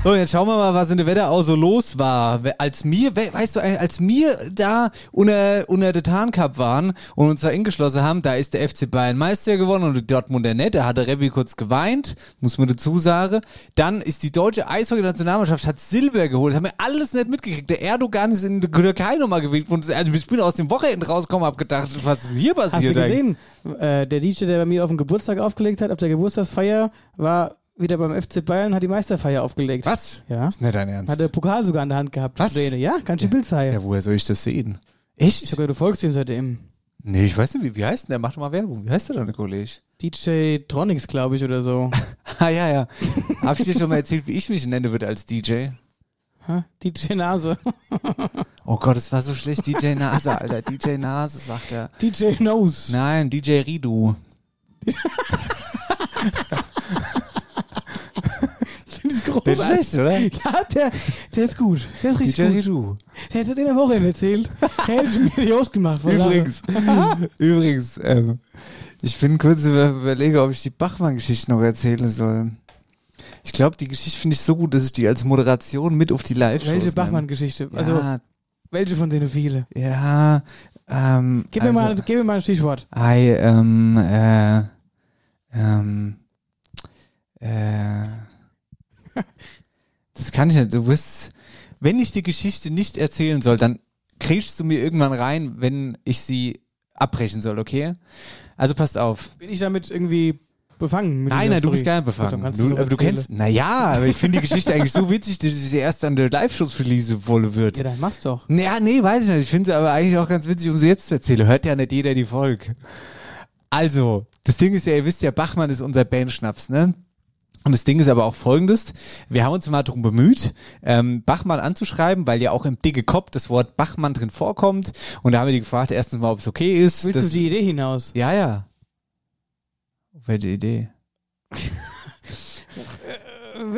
So, jetzt schauen wir mal, was in der Wetterau so los war. Als mir, we- weißt du, als wir da unter, unter der Tarn Cup waren und uns da eingeschlossen haben, da ist der FC Bayern Meister geworden und die Dortmunder nicht. Da hat der Rebbi kurz geweint, muss man dazu sagen. Dann ist die deutsche Eishockey-Nationalmannschaft hat Silber geholt. Das haben wir alles nicht mitgekriegt. Der Erdogan ist in der Türkei nochmal gewählt worden. Also ich bin aus dem Wochenende rausgekommen, hab gedacht, was ist denn hier Hast du passiert? gesehen? Äh, der DJ, der bei mir auf dem Geburtstag aufgelegt hat, auf der Geburtstagsfeier, war wieder beim FC Bayern, hat die Meisterfeier aufgelegt. Was? Ja. ist nicht dein Ernst. Hat der Pokal sogar in der Hand gehabt. Was? Träne. Ja, ganz schön Bild zeigen. ja, woher soll ich das sehen? Ich Echt? hab gedacht, du folgst ihm seitdem. Nee, ich weiß nicht, wie, wie heißt denn der? Mach doch mal Werbung. Wie heißt der deine Kollege? DJ Tronics, glaube ich, oder so. Ah, ja, ja. Hab ich dir schon mal erzählt, wie ich mich nennen würde als DJ? Ha? DJ Nase. Oh Gott, es war so schlecht. DJ Nase, Alter. DJ Nase, sagt er. DJ Nose. Nein, DJ Ridu. Finde ich Der ist schlecht, oder? Ja, der, der ist gut. Der ist richtig DJ gut. Ridu. Der hat es in der Woche erzählt. Der hätte ich mir die Host gemacht. vor Lachen. Übrigens, übrigens, ähm, ich bin kurz über, überlege, ob ich die Bachmann-Geschichte noch erzählen soll. Ich glaube, die Geschichte finde ich so gut, dass ich die als Moderation mit auf die Live-Shows Welche nehme. Bachmann-Geschichte? Also, ja, welche von denen viele? ja, ähm, Gib, mir also- mal, gib mir mal ein Stichwort. Ei, ähm, äh, ähm, äh, das kann ich nicht. Du bist, wenn ich die Geschichte nicht erzählen soll, dann kriegst du mir irgendwann rein, wenn ich sie abbrechen soll, okay? Also passt auf. Bin ich damit irgendwie befangen? Nein, nein, du bist gar nicht befangen. kannst Du, aber du kennst, naja, aber ich finde die Geschichte eigentlich so witzig, dass ich sie erst an der Live-Shows release wolle wird. Ja, dann mach's doch. Naja, nee, weiß ich nicht. Ich finde es aber eigentlich auch ganz witzig, um sie jetzt zu erzählen. Hört ja nicht jeder die Folge. Also, das Ding ist ja, ihr wisst ja, Bachmann ist unser Bandschnaps, ne? Und das Ding ist aber auch folgendes. Wir haben uns mal darum bemüht, ähm, Bachmann anzuschreiben, weil ja auch im Dicke Kopf das Wort Bachmann drin vorkommt. Und da haben wir die gefragt, erstens mal, ob es okay ist. Willst das, du die Idee hinaus? ja, ja. Welche Idee? Äh,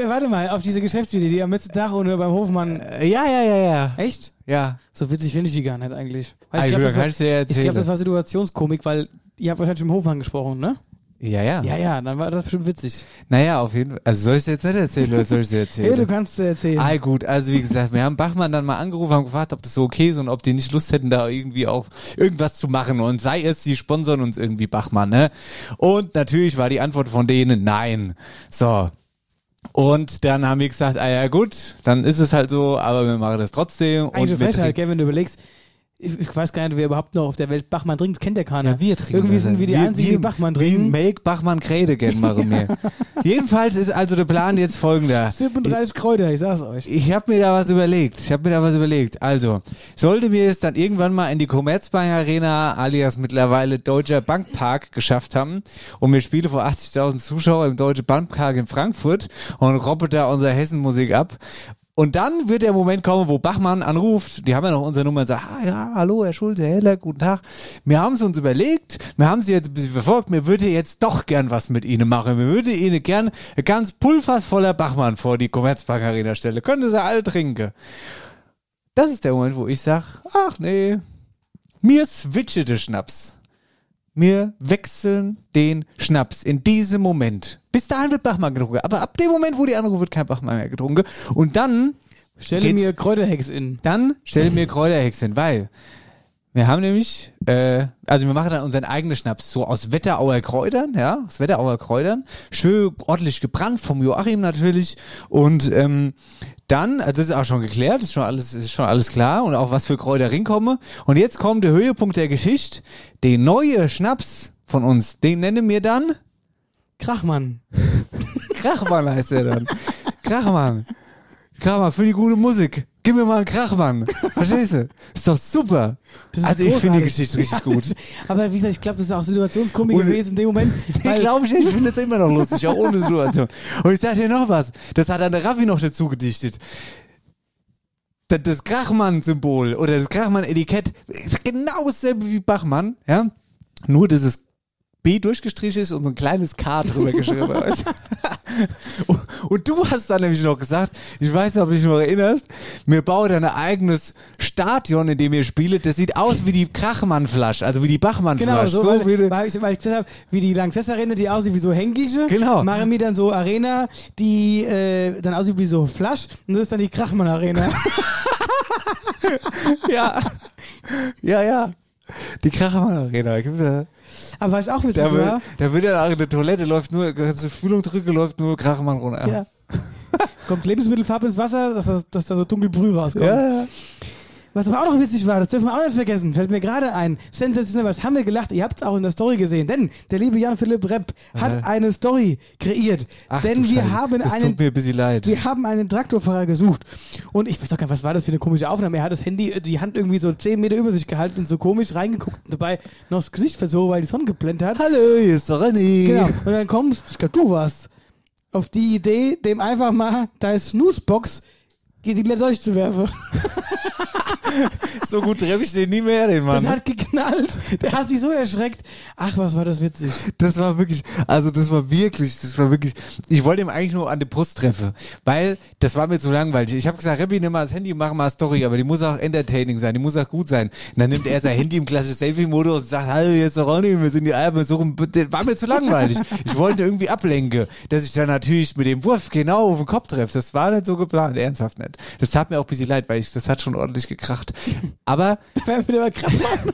Warte mal, auf diese Geschäftsidee, die am letzten Tag ohne beim Hofmann. Äh, ja, ja, ja, ja. Echt? Ja. So witzig finde ich die gar nicht eigentlich. Weil Ah, ich glaube, das, war- ich glaub, das war Situationskomik, weil ihr habt wahrscheinlich mit dem Hofmann gesprochen, ne? Ja, ja. Ja, ja, dann war das bestimmt witzig. Naja, auf jeden Fall. Also soll ich es jetzt nicht erzählen oder soll ich es erzählen? Ja, du kannst äh, erzählen. Ah, gut, also wie gesagt, wir haben Bachmann dann mal angerufen, haben gefragt, ob das so okay ist und ob die nicht Lust hätten, da irgendwie auch irgendwas zu machen. Und sei es, sie sponsern uns irgendwie Bachmann, ne? Und natürlich war die Antwort von denen nein. So. Und dann haben wir gesagt, ah ja gut, dann ist es halt so, aber wir machen das trotzdem. Eigentlich und so wir frech halt, gell, wenn du überlegst, ich, weiß gar nicht, wer überhaupt noch auf der Welt Bachmann trinkt, kennt ja keiner. Ja, wir trinken Irgendwie sind wir die einzigen, die Bachmann trinken. Make Bachmann Kräde gern machen wir. Jedenfalls ist also der Plan jetzt folgender. 37 Kräuter, ich sag's euch. Ich habe mir da was überlegt. Ich habe mir da was überlegt. Also, sollte mir es dann irgendwann mal in die Commerzbank Arena alias mittlerweile Deutscher Bankpark geschafft haben und wir spielen vor 80.000 Zuschauer im Deutschen Bankpark in Frankfurt und robbe da unsere Hessenmusik ab. Und dann wird der Moment kommen, wo Bachmann anruft, die haben ja noch unsere Nummer und sagt, ah ja, hallo Herr Schulze, Herr Heller, guten Tag. Wir haben es uns überlegt, wir haben sie jetzt ein bisschen verfolgt, mir würde jetzt doch gern was mit Ihnen machen. Wir würde Ihnen gern ganz Pulvers voller Bachmann vor die Commerzbank Arena stellen. Können Sie alle trinken. Das ist der Moment, wo ich sag, ach nee, mir switche der Schnaps. Wir wechseln den Schnaps in diesem Moment. Bis dahin wird Bachmann getrunken. Aber ab dem Moment, wo die anrufen, wird kein Bachmann mehr getrunken. Und dann Stelle mir Kräuterhex in. dann stellen wir Kräuterhex hin, weil wir haben nämlich, äh, also wir machen dann unseren eigenen Schnaps so aus Wetterauer Kräutern, ja, aus Wetterauer Kräutern, schön ordentlich gebrannt vom Joachim natürlich und ähm, dann, also das ist auch schon geklärt, ist schon alles, ist schon alles klar und auch was für Kräuter rinkomme. Und jetzt kommt der Höhepunkt der Geschichte, den neue Schnaps von uns, den nennen wir dann Krachmann. Krachmann heißt er dann. Krachmann. Krachmann, für die gute Musik. Gib mir mal einen Krachmann. Verstehst du? Ist doch super. Das ist also ich finde die. Geschichte richtig gut. Aber wie gesagt, ich glaube, das ist auch Situationskomik gewesen in dem Moment. Ich Weil, glaube ich, ich finde es immer noch lustig, auch ohne Situation. Und ich sage dir noch was. Das hat dann der Raffi noch dazu gedichtet. das, das Krachmann-Symbol oder das Krachmann-Etikett ist genau dasselbe wie Bachmann, ja. Nur, dass es B durchgestrichen ist und so ein kleines K drüber geschrieben ist. und, du hast dann nämlich noch gesagt, ich weiß nicht, ob du dich noch erinnerst, wir bauen ein eigenes Stadion, in dem ihr spielt. Das sieht aus wie die Krachmann-Flasche, also wie die Bachmann-Flasche. Genau, so, so wie weil, die- weil, ich, weil ich gesagt habe, wie die Lanxess Arena, die aussieht wie so Hänglische. Genau. Machen wir dann so Arena, die äh, dann aussieht wie so Flasch. Und das ist dann die Krachmann Arena. ja. ja, ja. Die Krachmann-Arena. Ja- Aber was auch witzig Da wird, war, da wird ja auch in der Toilette läuft nur, zur Spülung drücke, läuft nur Krachmann runter. ja. kommt Lebensmittelfarbe ins Wasser, dass, das, dass da so dunkel Brühe rauskommt. ja. Was aber auch noch witzig war, das dürfen wir auch nicht vergessen, fällt mir gerade ein. Sensationell, was haben wir gelacht? Ihr habt es auch in der Story gesehen, denn der liebe Jan-Philipp Repp hat eine Story kreiert. Ach, denn wir Scheiße. haben das einen tut mir ein bisschen leid. Wir haben einen Traktorfahrer gesucht. Und ich weiß doch gar nicht, was war das für eine komische Aufnahme. Er hat das Handy, die Hand irgendwie so 10 Meter über sich gehalten und so komisch reingeguckt und dabei noch das Gesicht versogen, weil die Sonne geblendet hat. Hallo, hier ist doch René. Genau. Und dann kommst, ich glaube, du warst, auf die Idee, dem einfach mal da ist Snoozebox die gleich durchzuwerfen. So gut treffe ich den nie mehr, den Mann. Das hat geknallt. Der hat sich so erschreckt. Ach, was war das witzig. Das war wirklich, also das war wirklich, das war wirklich, ich wollte ihm eigentlich nur an die Brust treffen, weil das war mir zu langweilig. Ich habe gesagt, Rebbi, nimm mal das Handy, mach mal eine Story, aber die muss auch entertaining sein, die muss auch gut sein. Und dann nimmt er sein Handy im klassischen Selfie-Modus und sagt, hallo, hier ist der Ronny, wir sind die Alben, wir suchen, das war mir zu langweilig. Ich wollte irgendwie ablenken, dass ich dann natürlich mit dem Wurf genau auf den Kopf treffe. Das war nicht so geplant, ernsthaft nicht. Das tat mir auch ein bisschen leid, weil ich, das hat schon ordentlich gekracht. Aber Wer wieder mal Krachmann.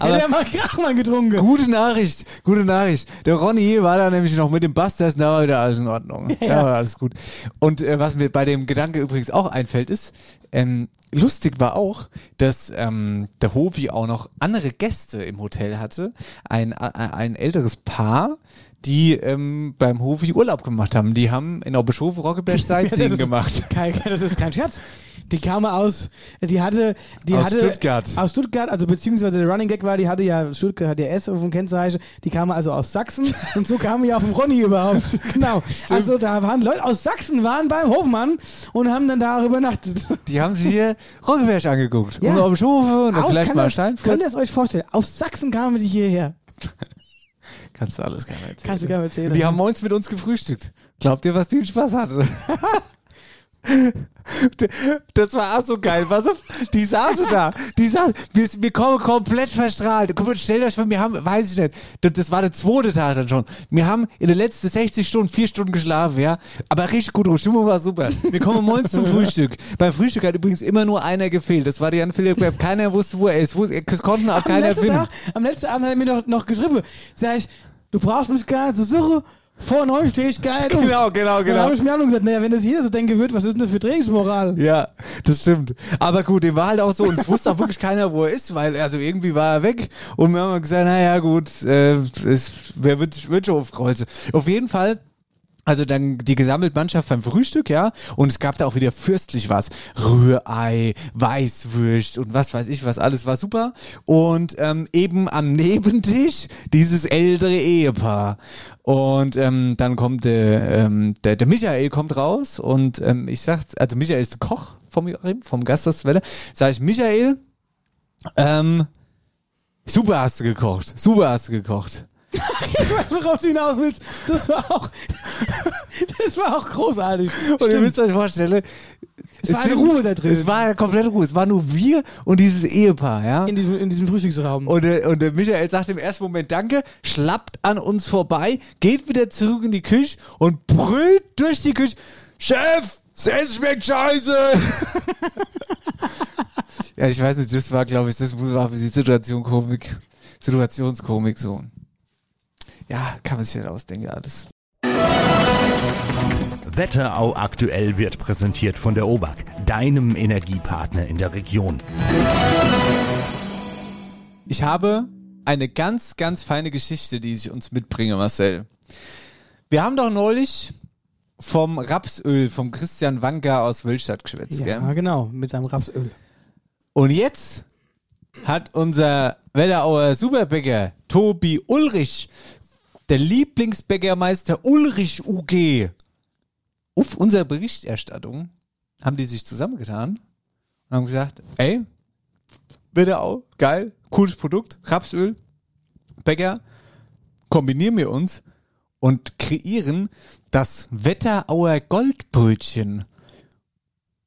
Aber- Hätte er mal Krachmann getrunken. Gute Nachricht, gute Nachricht. Der Ronny war da nämlich noch mit dem Busters, da war wieder alles in Ordnung. Ja. Da war alles gut. Und äh, was mir bei dem Gedanke übrigens auch einfällt, ist, ähm, lustig war auch, dass ähm, der Hovi auch noch andere Gäste im Hotel hatte. Ein, ein, ein älteres Paar, die ähm, beim Hovi Urlaub gemacht haben. Die haben in der Bischof Rockeberg Sightseeing gemacht. Kein, das ist kein Scherz. Die kam aus, die hatte, die Aus hatte, Stuttgart. Aus Stuttgart, also beziehungsweise der Running Gag war, die hatte ja, Stuttgart hat ja S auf dem Kennzeichen, die kam also aus Sachsen und so kamen ja auf den Ronny überhaupt. Genau. Also da waren Leute aus Sachsen waren beim Hofmann und haben dann da übernachtet. Die haben sich hier Rockeberg angeguckt. Ja. Und auf Bischofe und dann vielleicht mal Steinfurt. Könnt ihr es euch vorstellen? Aus Sachsen kamen die hierher. Kannst du alles gerne erzählen. Kannst du nicht erzählen. Die haben morgens mit uns gefrühstückt. Glaubt ihr, was die Spaß hatte? Das war auch so geil. Pass auf, die saßen da. Die saßen, wir, wir kommen komplett verstrahlt. Guck mal, stellt euch vor, wir haben, weiß ich nicht, das, das war der zweite Tag dann schon. Wir haben in den letzten 60 Stunden vier Stunden geschlafen, ja. Aber richtig gut, die Stimmung war super. Wir kommen morgens zum Frühstück. Beim Frühstück hat übrigens immer nur einer gefehlt. Das war der Jan Philipp. Keiner wusste, wo er ist. Es konnten auch am keiner letzten, finden. Tag, am letzten Abend hat er mir noch, noch geschrieben. Sag ich, du brauchst mich gar nicht zu suchen. Vor neun stehe ich gar nicht auf. Genau, genau, Dann genau. habe ich mir auch gesagt, naja, wenn das jeder so denken wird, was ist denn das für Trainingsmoral? Ja, das stimmt. Aber gut, dem war halt auch so, und es wusste auch wirklich keiner, wo er ist, weil also irgendwie war er weg und wir haben gesagt, naja gut, äh, es, wer wird, wird schon aufkreuzen. Auf jeden Fall also dann die gesammelte Mannschaft beim Frühstück, ja, und es gab da auch wieder fürstlich was. Rührei, Weißwürst und was weiß ich was, alles war super. Und ähm, eben am Nebentisch dieses ältere Ehepaar. Und ähm, dann kommt der, ähm, der, der Michael kommt raus und ähm, ich sag, also Michael ist der Koch vom, vom Gasthauswelle, sag ich, Michael, ähm, super hast du gekocht, super hast du gekocht. Worauf du hinaus willst, das war auch, das war auch großartig. Und ihr müsst euch vorstellen, Es war eine Ruhe da drin. Es war eine komplette Ruhe. Es war nur wir und dieses Ehepaar, ja. in diesem, in diesem Frühstücksraum. Und der, und der Michael sagt im ersten Moment Danke, schlappt an uns vorbei, geht wieder zurück in die Küche und brüllt durch die Küche, Chef, Essen schmeckt scheiße. ja, ich weiß nicht, das war, glaube ich, das war für die Situation Komik, Situationskomik so. Ja, kann man sich nicht ausdenken, alles. Wetterau aktuell wird präsentiert von der OBAK, deinem Energiepartner in der Region. Ich habe eine ganz, ganz feine Geschichte, die ich uns mitbringe, Marcel. Wir haben doch neulich vom Rapsöl vom Christian Wanker aus Wölstadt geschwätzt, ja, gell? genau, mit seinem Rapsöl. Und jetzt hat unser Wetterauer Superbäcker Tobi Ulrich, der Lieblingsbäckermeister Ulrich UG, auf unsere Berichterstattung haben die sich zusammengetan und haben gesagt, ey, bitte auch, geil, cooles Produkt, Rapsöl, Bäcker, kombinieren wir uns und kreieren das Wetterauer Goldbrötchen.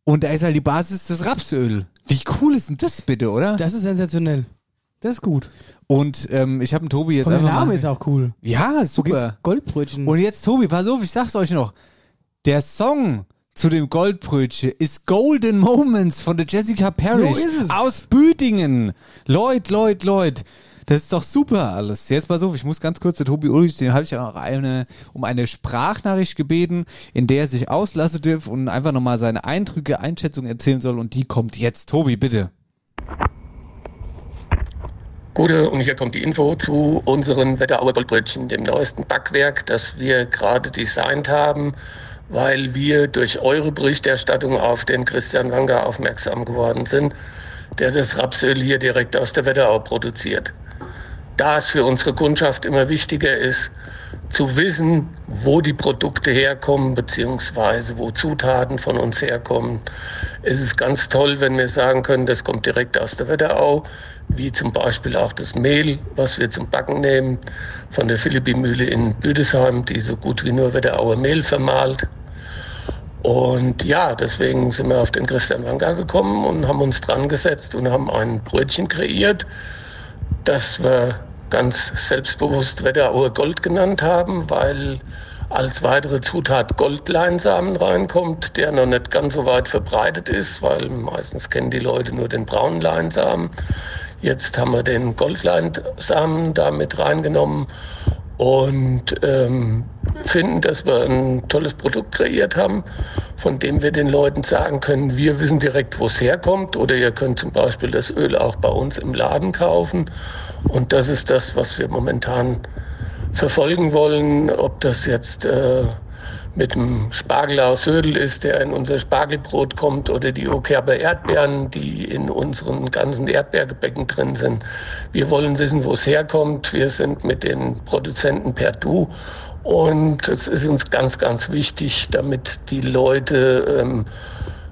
Und da ist halt die Basis das Rapsöl. Wie cool ist denn das bitte, oder? Das ist sensationell. Das ist gut. Und ähm, ich habe Tobi jetzt der einfach Name mal, ist auch cool. Ja, super. Goldbrötchen. Und jetzt, Tobi, pass auf, ich sag's euch noch. Der Song zu dem Goldbrötchen ist Golden Moments von der Jessica Parrish So ist es. aus Büdingen. Leut, Leut, Leut. Das ist doch super alles. Jetzt pass auf, ich muss ganz kurz, der Tobi Ulrich, den habe ich auch eine, um eine Sprachnachricht gebeten, in der er sich auslassen darf und einfach nochmal seine Eindrücke, Einschätzungen erzählen soll und die kommt jetzt. Tobi, bitte. Gute, und hier kommt die Info zu unseren Wetterauer Goldbrötchen, dem neuesten Backwerk, das wir gerade designt haben, weil wir durch eure Berichterstattung auf den Christian Wanger aufmerksam geworden sind, der das Rapsöl hier direkt aus der Wetterau produziert. Da es für unsere Kundschaft immer wichtiger ist, zu wissen, wo die Produkte herkommen, beziehungsweise wo Zutaten von uns herkommen, ist es ganz toll, wenn wir sagen können, das kommt direkt aus der Wetterau, wie zum Beispiel auch das Mehl, was wir zum Backen nehmen, von der Philippi-Mühle in Büdesheim, die so gut wie nur Wetterauer Mehl vermahlt. Und ja, deswegen sind wir auf den Christian Wanka gekommen und haben uns dran gesetzt und haben ein Brötchen kreiert, das wir ganz selbstbewusst Wetterauer Gold genannt haben, weil als weitere Zutat Goldleinsamen reinkommt, der noch nicht ganz so weit verbreitet ist, weil meistens kennen die Leute nur den braunen Leinsamen. Jetzt haben wir den Goldleinsamen da mit reingenommen und ähm, finden, dass wir ein tolles Produkt kreiert haben, von dem wir den Leuten sagen können, wir wissen direkt, wo es herkommt oder ihr könnt zum Beispiel das Öl auch bei uns im Laden kaufen. Und das ist das, was wir momentan verfolgen wollen, ob das jetzt äh, mit dem Spargel aus Hödel ist, der in unser Spargelbrot kommt, oder die Okerber Erdbeeren, die in unseren ganzen Erdbeergebäcken drin sind. Wir wollen wissen, wo es herkommt. Wir sind mit den Produzenten per Du. Und es ist uns ganz, ganz wichtig, damit die Leute ähm,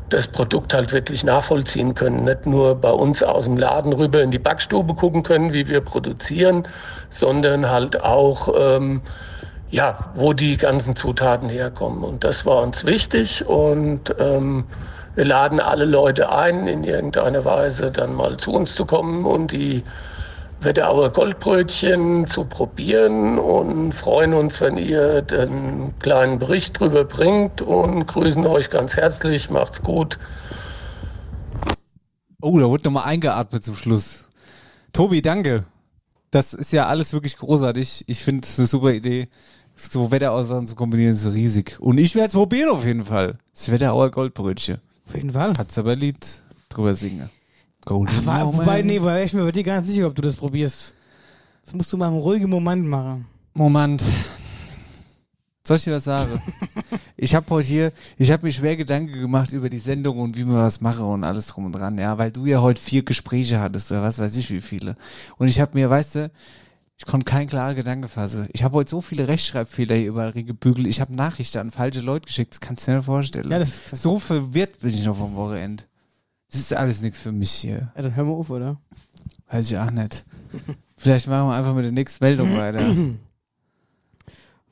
das Produkt halt wirklich nachvollziehen können. Nicht nur bei uns aus dem Laden rüber in die Backstube gucken können, wie wir produzieren, sondern halt auch, ähm, ja, wo die ganzen Zutaten herkommen. Und das war uns wichtig und ähm, wir laden alle Leute ein, in irgendeiner Weise dann mal zu uns zu kommen und die Wetterauer Goldbrötchen zu probieren und freuen uns, wenn ihr den kleinen Bericht drüber bringt und grüßen euch ganz herzlich. Macht's gut. Oh, da wurde nochmal eingeatmet zum Schluss. Tobi, danke. Das ist ja alles wirklich großartig. Ich finde es eine super Idee. So Wetteraussagen zu kombinieren, ist so riesig. Und ich werde es probieren auf jeden Fall. Das Wetterauer Goldbrötchen. Auf jeden Fall. Hat's aber ein Lied drüber singen. Golden Ach, war, wobei, nee, war ich mir bei dir gar nicht sicher, ob du das probierst. Das musst du mal im ruhigen Moment machen. Moment. Soll ich dir was sagen? ich habe heute hier, ich habe mir schwer Gedanken gemacht über die Sendung und wie wir was machen und alles drum und dran, ja, weil du ja heute vier Gespräche hattest oder was weiß ich wie viele. Und ich habe mir, weißt du, ich konnte keinen klaren Gedanke fassen. Ich habe heute so viele Rechtschreibfehler hier überall gebügelt. Ich habe Nachrichten an falsche Leute geschickt. Das kannst du dir nicht vorstellen. Ja, das- so verwirrt bin ich noch vom Wochenende. Das ist alles nichts für mich hier. Ja, dann hör mal auf, oder? Weiß ich auch nicht. Vielleicht machen wir einfach mit der nächsten Meldung weiter.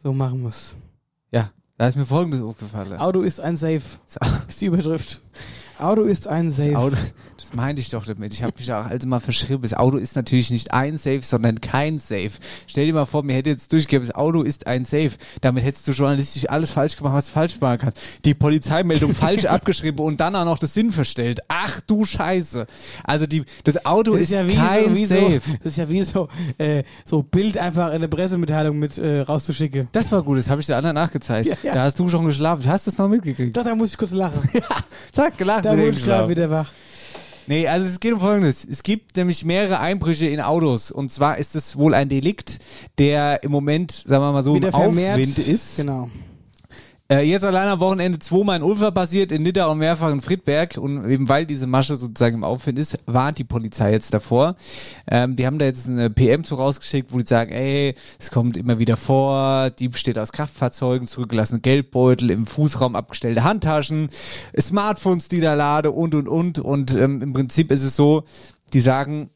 So machen wir's. Ja, da ist mir folgendes aufgefallen. Auto ist ein Safe. Ist die Überschrift. Auto ist ein Safe. Das Auto, das meinte ich doch damit. Ich habe mich da also mal verschrieben. Das Auto ist natürlich nicht ein Safe, sondern kein Safe. Stell dir mal vor, mir hätte jetzt durchgegeben, das Auto ist ein Safe. Damit hättest du journalistisch alles falsch gemacht, was du falsch machen kannst. Die Polizeimeldung falsch abgeschrieben und dann auch noch das Sinn verstellt. Ach du Scheiße. Also die, das Auto Das ist, ist ja wie kein so, wie so, Safe. das ist ja wie so, äh, so Bild einfach in eine Pressemitteilung mit äh, rauszuschicken. Das war gut, das habe ich der anderen nachgezeigt. Ja, ja. Da hast du schon geschlafen. Hast du es noch mitgekriegt? Doch, da muss ich kurz lachen. Zack, gelacht. da gerade geschlafen. wieder wach. Nee, also es geht um Folgendes. Es gibt nämlich mehrere Einbrüche in Autos. Und zwar ist es wohl ein Delikt, der im Moment, sagen wir mal so, Wieder im. Aufwind ist. Genau. Äh, jetzt allein am Wochenende zweimal in Ulfer passiert, in Nidda und mehrfach in Friedberg. Und eben weil diese Masche sozusagen im Aufwind ist, warnt die Polizei jetzt davor. Ähm, die haben da jetzt eine PM zu rausgeschickt, wo die sagen, ey, es kommt immer wieder vor, die besteht aus Kraftfahrzeugen, zurückgelassene Geldbeutel, im Fußraum abgestellte Handtaschen, Smartphones, die da lade und und und. Und ähm, im Prinzip ist es so, die sagen,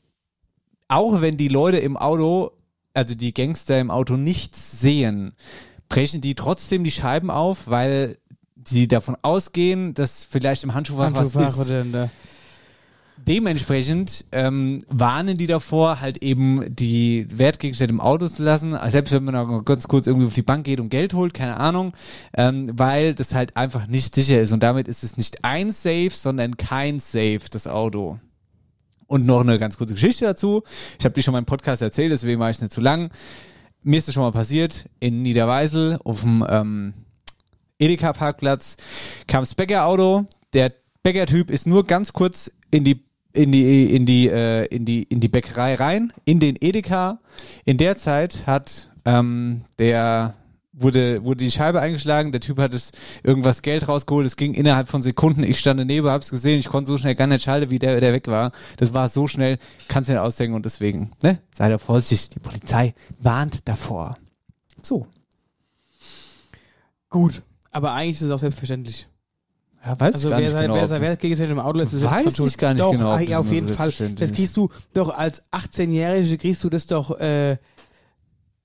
auch wenn die Leute im Auto, also die Gangster im Auto nichts sehen, brechen die trotzdem die Scheiben auf, weil sie davon ausgehen, dass vielleicht im Handschuhfach, was Handschuhfach ist. oder in der- Dementsprechend ähm, warnen die davor, halt eben die Wertgegenstände im Auto zu lassen, also selbst wenn man ganz kurz irgendwie auf die Bank geht und Geld holt, keine Ahnung, ähm, weil das halt einfach nicht sicher ist und damit ist es nicht ein Safe, sondern kein Safe, das Auto. Und noch eine ganz kurze Geschichte dazu. Ich habe die schon mal im Podcast erzählt, deswegen mache ich es nicht zu lang. Mir ist das schon mal passiert in Niederweisel auf dem ähm, Edeka-Parkplatz kam das Bäckerauto. Der Bäckertyp ist nur ganz kurz in die in die in die äh, in die in die Bäckerei rein, in den Edeka. In der Zeit hat ähm, der wurde wurde die Scheibe eingeschlagen. Der Typ hat es irgendwas Geld rausgeholt. Es ging innerhalb von Sekunden. Ich stand daneben, hab's gesehen. Ich konnte so schnell gar nicht schalten, wie der der weg war. Das war so schnell, kannst du nicht ausdenken und deswegen ne, sei da vorsichtig. Die Polizei warnt davor. So. Gut. Aber eigentlich ist es auch selbstverständlich. Ja, weiß also ich gar wer nicht sein, genau. wer ob sein das- Wertgegenstände im Auto lässt, ist Weiß ich gar nicht doch, genau, ja, auf jeden Fall. Das kriegst du doch als 18-Jährige kriegst du das doch äh,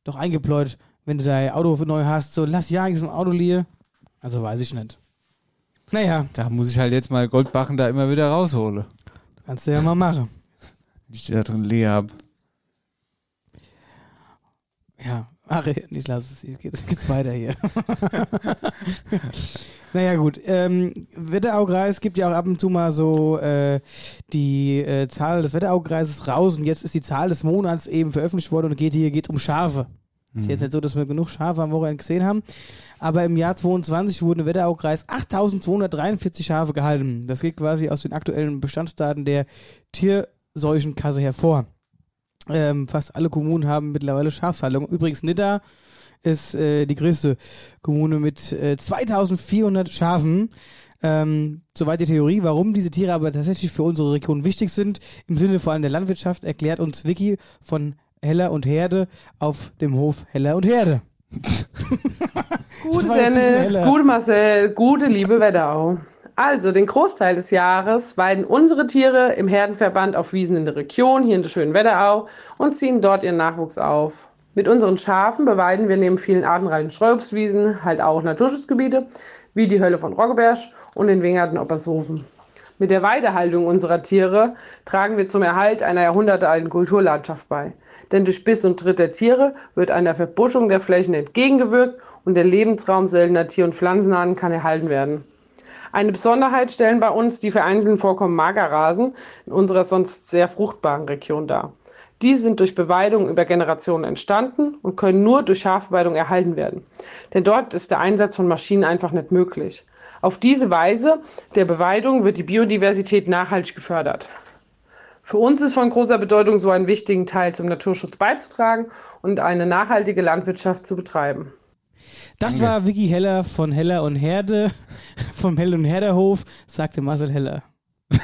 doch eingebläut, wenn du dein Auto neu hast. So, lass ja diesem Auto liegen. Also weiß ich nicht. Naja, Da muss ich halt jetzt mal Goldbachen da immer wieder raushole. kannst du ja mal machen. Die ich da drin leer hab. Ja, ach, ich lasse es. Jetzt geht's, geht's weiter hier. naja, gut. Ähm, Wetteraukreis gibt ja auch ab und zu mal so äh, die äh, Zahl des Wetteraukreises raus und jetzt ist die Zahl des Monats eben veröffentlicht worden und geht hier geht um Schafe. Ist jetzt nicht so, dass wir genug Schafe am Wochenende gesehen haben, aber im Jahr 22 wurden im Wetteraukreis 8243 Schafe gehalten. Das geht quasi aus den aktuellen Bestandsdaten der Tierseuchenkasse hervor. Ähm, fast alle Kommunen haben mittlerweile Schafshaltung. Übrigens, Nidda ist äh, die größte Kommune mit äh, 2400 Schafen. Ähm, soweit die Theorie, warum diese Tiere aber tatsächlich für unsere Region wichtig sind, im Sinne vor allem der Landwirtschaft, erklärt uns Vicky von Heller und Herde auf dem Hof Heller und Herde. Gute Dennis, gute Marcel, gute liebe Wetterau. Also, den Großteil des Jahres weiden unsere Tiere im Herdenverband auf Wiesen in der Region, hier in der schönen Wetterau, und ziehen dort ihren Nachwuchs auf. Mit unseren Schafen beweiden wir neben vielen artenreichen Streuobstwiesen halt auch Naturschutzgebiete, wie die Hölle von Roggeberg und den Wingerten Oppershofen. Mit der Weidehaltung unserer Tiere tragen wir zum Erhalt einer jahrhundertealten Kulturlandschaft bei. Denn durch Biss und Tritt der Tiere wird einer Verbuschung der Flächen entgegengewirkt und der Lebensraum seltener Tier- und Pflanzenarten kann erhalten werden. Eine Besonderheit stellen bei uns die vereinzelten Vorkommen Magerrasen in unserer sonst sehr fruchtbaren Region dar. Diese sind durch Beweidung über Generationen entstanden und können nur durch Schafbeweidung erhalten werden. Denn dort ist der Einsatz von Maschinen einfach nicht möglich. Auf diese Weise der Beweidung wird die Biodiversität nachhaltig gefördert. Für uns ist von großer Bedeutung, so einen wichtigen Teil zum Naturschutz beizutragen und eine nachhaltige Landwirtschaft zu betreiben. Das war Vicky Heller von Heller und Herde, vom Heller und Herderhof, sagte Marcel Heller.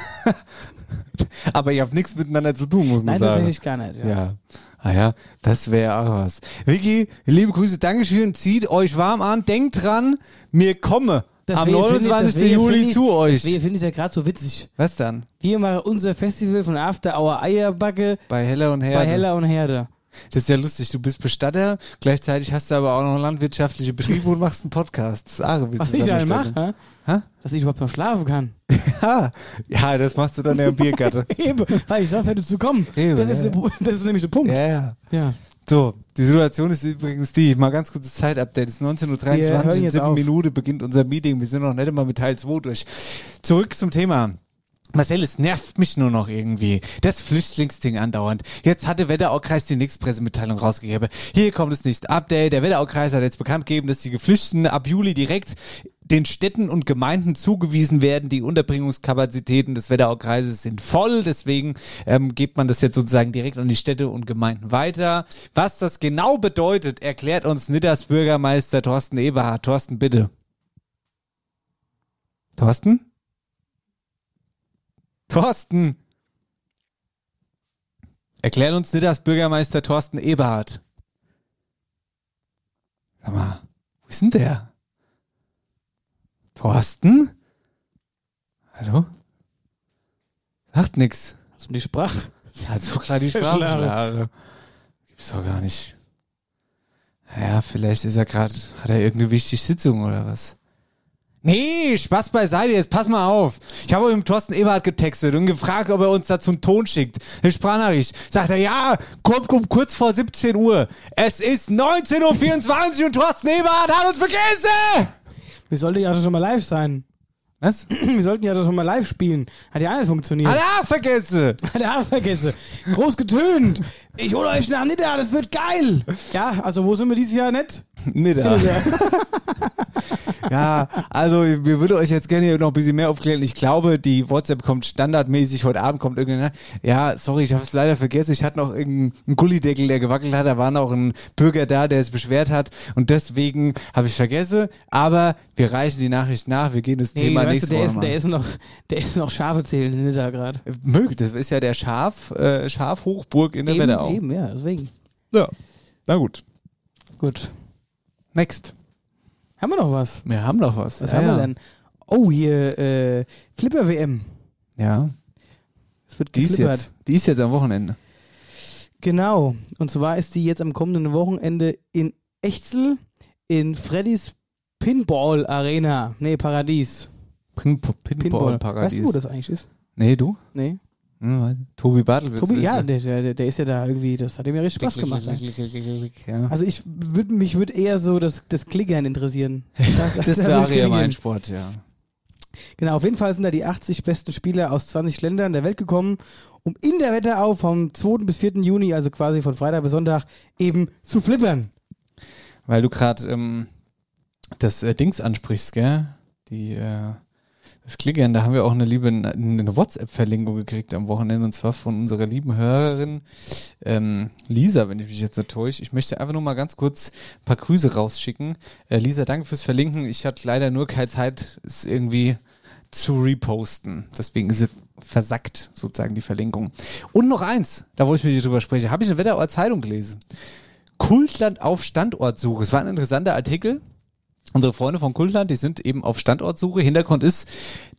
Aber ihr habt nichts miteinander zu tun, muss man Nein, sagen. tatsächlich gar nicht. Ja. Ja. Ah ja, das wäre auch was. Vicky, liebe Grüße, Dankeschön. Zieht euch warm an. Denkt dran, mir komme am Deswegen finde ich- 29. deswegen Juli ich- zu euch. Deswegen finde ich ja gerade so witzig. Was dann? Wir machen unser Festival von After Hour Eierbacke Bei Heller und Herde. bei Heller und Herde. Das ist ja lustig. Du bist Bestatter, gleichzeitig hast du aber auch noch landwirtschaftliche Betriebe und machst einen Podcast. Das ist arg, wie Was ich halt mache? Hä? dass ich überhaupt noch schlafen kann. Ja. ja, das machst du dann ja im Biergarten. Eben, weil ich sonst hätte zu kommen. Eben, das, ist ja. der, das ist nämlich der Punkt. ja, ja. Ja. So, die Situation ist übrigens die, mal ganz kurzes Zeitupdate, es ist Wir hören 19.23 Uhr, jetzt sieben auf. Minute beginnt unser Meeting, wir sind noch nicht einmal mit Teil 2 durch. Zurück zum Thema. Marcel, es nervt mich nur noch irgendwie. Das Flüchtlingsding andauernd. Jetzt hat der Wetteraukreis die nächste Pressemitteilung rausgegeben. Hier kommt das nächste Update. Der Wetteraukreis hat jetzt bekannt gegeben, dass die Geflüchteten ab Juli direkt den Städten und Gemeinden zugewiesen werden. Die Unterbringungskapazitäten des Wetteraukreises sind voll. Deswegen ähm, gibt man das jetzt sozusagen direkt an die Städte und Gemeinden weiter. Was das genau bedeutet, erklärt uns Nidders Bürgermeister Thorsten Eberhard. Thorsten, bitte. Thorsten? Thorsten! Erklären uns das Bürgermeister Thorsten Eberhard. Sag mal, wo ist denn der? Thorsten? Hallo? Sagt nix. Hast du die Sprach? Ja, so klar die Verschlagen. Sprachschlage. Gibt's doch gar nicht. Ja, vielleicht ist er gerade, hat er irgendeine wichtige Sitzung oder was? Nee, Spaß beiseite, jetzt pass mal auf. Ich habe mit Thorsten Eberhard getextet und gefragt, ob er uns dazu einen Ton schickt. Eine Sprachnachricht. Sagt er, ja, kommt um kurz vor 17 Uhr. Es ist 19.24 Uhr und Thorsten Eberhard hat uns vergessen! Wir sollten ja schon mal live sein. Was? Wir sollten ja schon mal live spielen. Hat ja nicht funktioniert. Hat er auch vergessen! Hat er auch vergessen. Groß getönt. Ich hole euch nach Nidda, das wird geil. Ja, also wo sind wir dieses Jahr nicht? Nee, da. Ja, also wir würden euch jetzt gerne hier noch ein bisschen mehr aufklären. Ich glaube, die WhatsApp kommt standardmäßig, heute Abend kommt irgendeiner. Ja, sorry, ich habe es leider vergessen. Ich hatte noch irgendeinen Gullideckel, der gewackelt hat. Da war noch ein Bürger da, der es beschwert hat. Und deswegen habe ich vergessen. Aber wir reichen die Nachricht nach. Wir gehen das Thema weißt nächste Woche ist, mal. der, ist noch, der ist noch Schafe zählen in Nidda gerade. Mögt, das ist ja der Schaf, äh, Schafhochburg in der Eben, Wetterau. eben, ja, deswegen. Ja, na gut. Gut. Next. Haben wir noch was? Wir haben noch was. Was ja, haben ja. wir denn? Oh, hier, äh, Flipper-WM. Ja, Es wird die ist, geflippert. jetzt, die ist jetzt am Wochenende. Genau. Und zwar ist die jetzt am kommenden Wochenende in Echzel in Freddys Pinball Arena. Nee, Paradies. Pin Pinball-Paradies. Weißt du, wo das eigentlich ist? Nee, du? Nee. Tobi Bartel wird's Tobi, ja, der, der, der ist ja da irgendwie, das hat ihm ja richtig Spaß gemacht. Ja. Also ich würd, mich würde eher so das, das Klickern interessieren. Das da wäre ja mein. Sport, ja. Genau, auf jeden Fall sind da die 80 besten Spieler aus 20 Ländern der Welt gekommen, um in der Wetterau vom 2. bis 4. Juni, also quasi von Freitag bis Sonntag, eben zu flippern. Weil du gerade ähm, das äh, Dings ansprichst, gell? Die, äh, das Klickern, da haben wir auch eine liebe eine WhatsApp-Verlinkung gekriegt am Wochenende und zwar von unserer lieben Hörerin ähm, Lisa, wenn ich mich jetzt nicht täusche. Ich möchte einfach nur mal ganz kurz ein paar Grüße rausschicken. Äh, Lisa, danke fürs Verlinken. Ich hatte leider nur keine Zeit, es irgendwie zu reposten. Deswegen ist sie versackt, sozusagen, die Verlinkung. Und noch eins, da wo ich mit dir drüber spreche, habe ich eine Wetterauer Zeitung gelesen. Kultland auf Standortsuche. Es war ein interessanter Artikel. Unsere Freunde von Kultland, die sind eben auf Standortsuche. Hintergrund ist,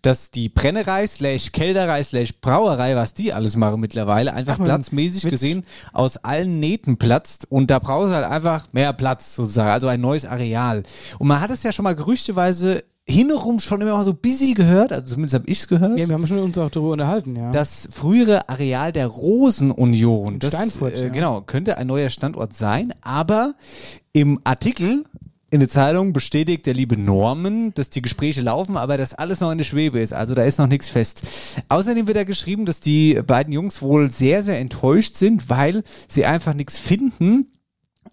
dass die Brennerei slash Kelderei slash Brauerei, was die alles machen mittlerweile, einfach Ach, platzmäßig wird's- gesehen aus allen Nähten platzt. Und da braucht es halt einfach mehr Platz sozusagen, also ein neues Areal. Und man hat es ja schon mal gerüchteweise hinrum schon immer mal so busy gehört, also zumindest habe ich es gehört. Ja, wir haben schon uns auch darüber unterhalten, ja. Das frühere Areal der Rosenunion, das Steinfurt, äh, ja. genau, könnte ein neuer Standort sein, aber im Artikel in der Zeitung bestätigt der liebe Norman, dass die Gespräche laufen, aber dass alles noch in der Schwebe ist. Also da ist noch nichts fest. Außerdem wird da geschrieben, dass die beiden Jungs wohl sehr, sehr enttäuscht sind, weil sie einfach nichts finden,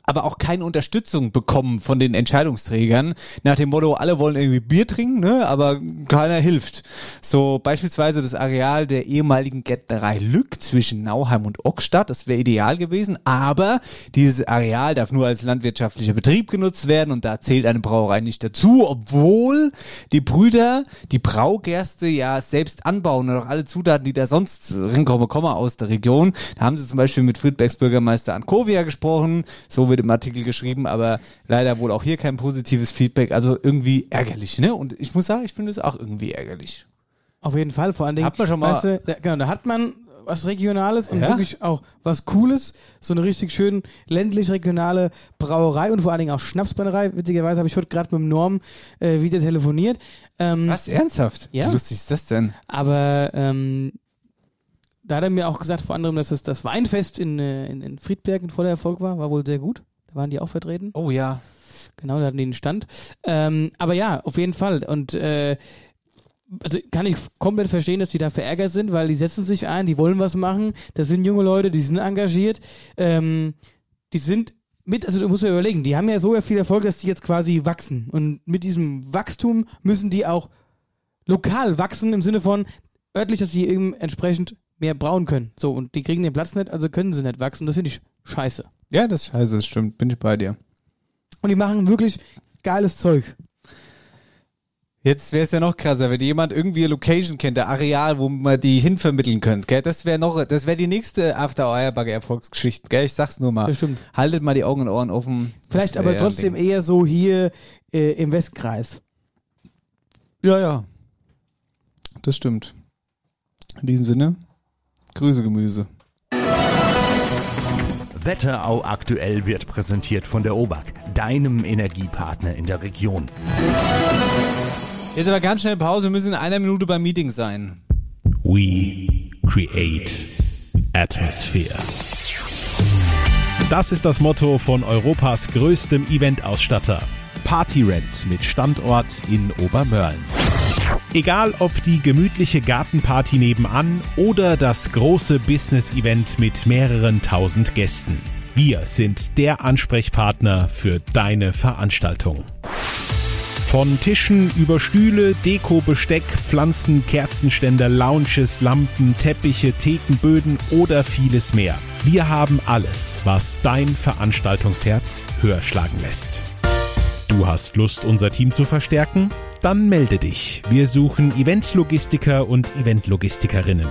aber auch keine Unterstützung bekommen von den Entscheidungsträgern. Nach dem Motto, alle wollen irgendwie Bier trinken, ne, aber keiner hilft. So beispielsweise das Areal der ehemaligen Gärtnerei Lück zwischen Nauheim und Ockstadt, das wäre ideal gewesen, aber dieses Areal darf nur als landwirtschaftlicher Betrieb genutzt werden und da zählt eine Brauerei nicht dazu, obwohl die Brüder die Braugerste ja selbst anbauen und auch alle Zutaten, die da sonst rinkommen, kommen aus der Region. Da haben sie zum Beispiel mit Friedbergs Bürgermeister Ankovia gesprochen, so wird im Artikel geschrieben, aber leider wohl auch hier kein positives Feedback, also irgendwie ärgerlich, ne? Und ich muss sagen, ich finde es auch irgendwie ärgerlich. Auf jeden Fall, vor allen Dingen. Hat man schon mal- weißt du, da, genau, da hat man was Regionales und Ja. wirklich auch was Cooles. So eine richtig schön ländlich-regionale Brauerei und vor allen Dingen auch Schnapsbrennerei. Witzigerweise habe ich heute gerade mit dem Norm äh, wieder telefoniert. Ähm, Was, ernsthaft? Ja. Wie lustig ist das denn? Aber ähm, da hat er mir auch gesagt, vor anderem, dass es das Weinfest in, äh, in, in Friedberg ein voller Erfolg war. War wohl sehr gut. Da waren die auch vertreten. Oh ja. Genau, da hatten die einen Stand. Ähm, aber ja, auf jeden Fall. Und äh, also kann ich komplett verstehen, dass die da verärgert sind, weil die setzen sich ein, die wollen was machen. Das sind junge Leute, die sind engagiert. Ähm, die sind mit, also du musst dir überlegen, die haben ja so viel Erfolg, dass die jetzt quasi wachsen. Und mit diesem Wachstum müssen die auch lokal wachsen im Sinne von örtlich, dass sie eben entsprechend mehr brauen können. So, und die kriegen den Platz nicht, also können sie nicht wachsen. Das finde ich scheiße. Ja, das ist scheiße, das stimmt. Bin ich bei dir. Und die machen wirklich geiles Zeug. Jetzt wäre es ja noch krasser, wenn jemand irgendwie eine Location kennt, der Areal, wo man die hinvermitteln könnte, gell? Das wäre noch, das wäre die nächste After Hour Bugger Erfolgsgeschichte, gell? Ich sag's nur mal. Das stimmt. Haltet mal die Augen und Ohren offen. Vielleicht aber ein trotzdem eher so hier äh, im Westkreis. Ja, ja. Das stimmt. In diesem Sinne, Grüße Gemüse. Wetterau aktuell wird präsentiert von der OBAK, deinem Energiepartner in der Region. Jetzt aber ganz schnell Pause, wir müssen in einer Minute beim Meeting sein. We create atmosphere. Das ist das Motto von Europas größtem Eventausstatter. Partyrent mit Standort in Obermörlen. Egal ob die gemütliche Gartenparty nebenan oder das große Business-Event mit mehreren tausend Gästen. Wir sind der Ansprechpartner für deine Veranstaltung. Von Tischen über Stühle, Deko, Besteck, Pflanzen, Kerzenständer, Lounges, Lampen, Teppiche, Thekenböden oder vieles mehr. Wir haben alles, was dein Veranstaltungsherz höher schlagen lässt. Du hast Lust, unser Team zu verstärken? Dann melde dich. Wir suchen Eventlogistiker und Eventlogistikerinnen.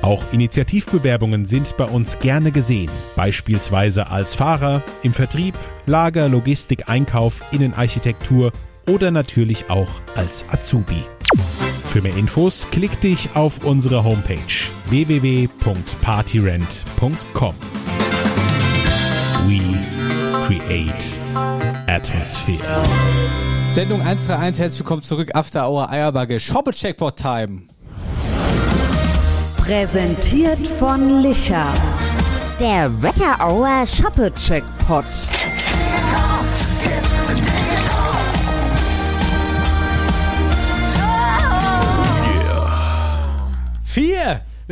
Auch Initiativbewerbungen sind bei uns gerne gesehen, beispielsweise als Fahrer, im Vertrieb, Lager, Logistik, Einkauf, Innenarchitektur oder natürlich auch als Azubi. Für mehr Infos klick dich auf unsere Homepage www.partyrent.com. We create atmosphere. Sendung 131, herzlich willkommen zurück, After Hour Eierbagge, Shoppe Checkpot Time. Präsentiert von Licher. Der Wetterauer Shoppe-Checkpot. Vier!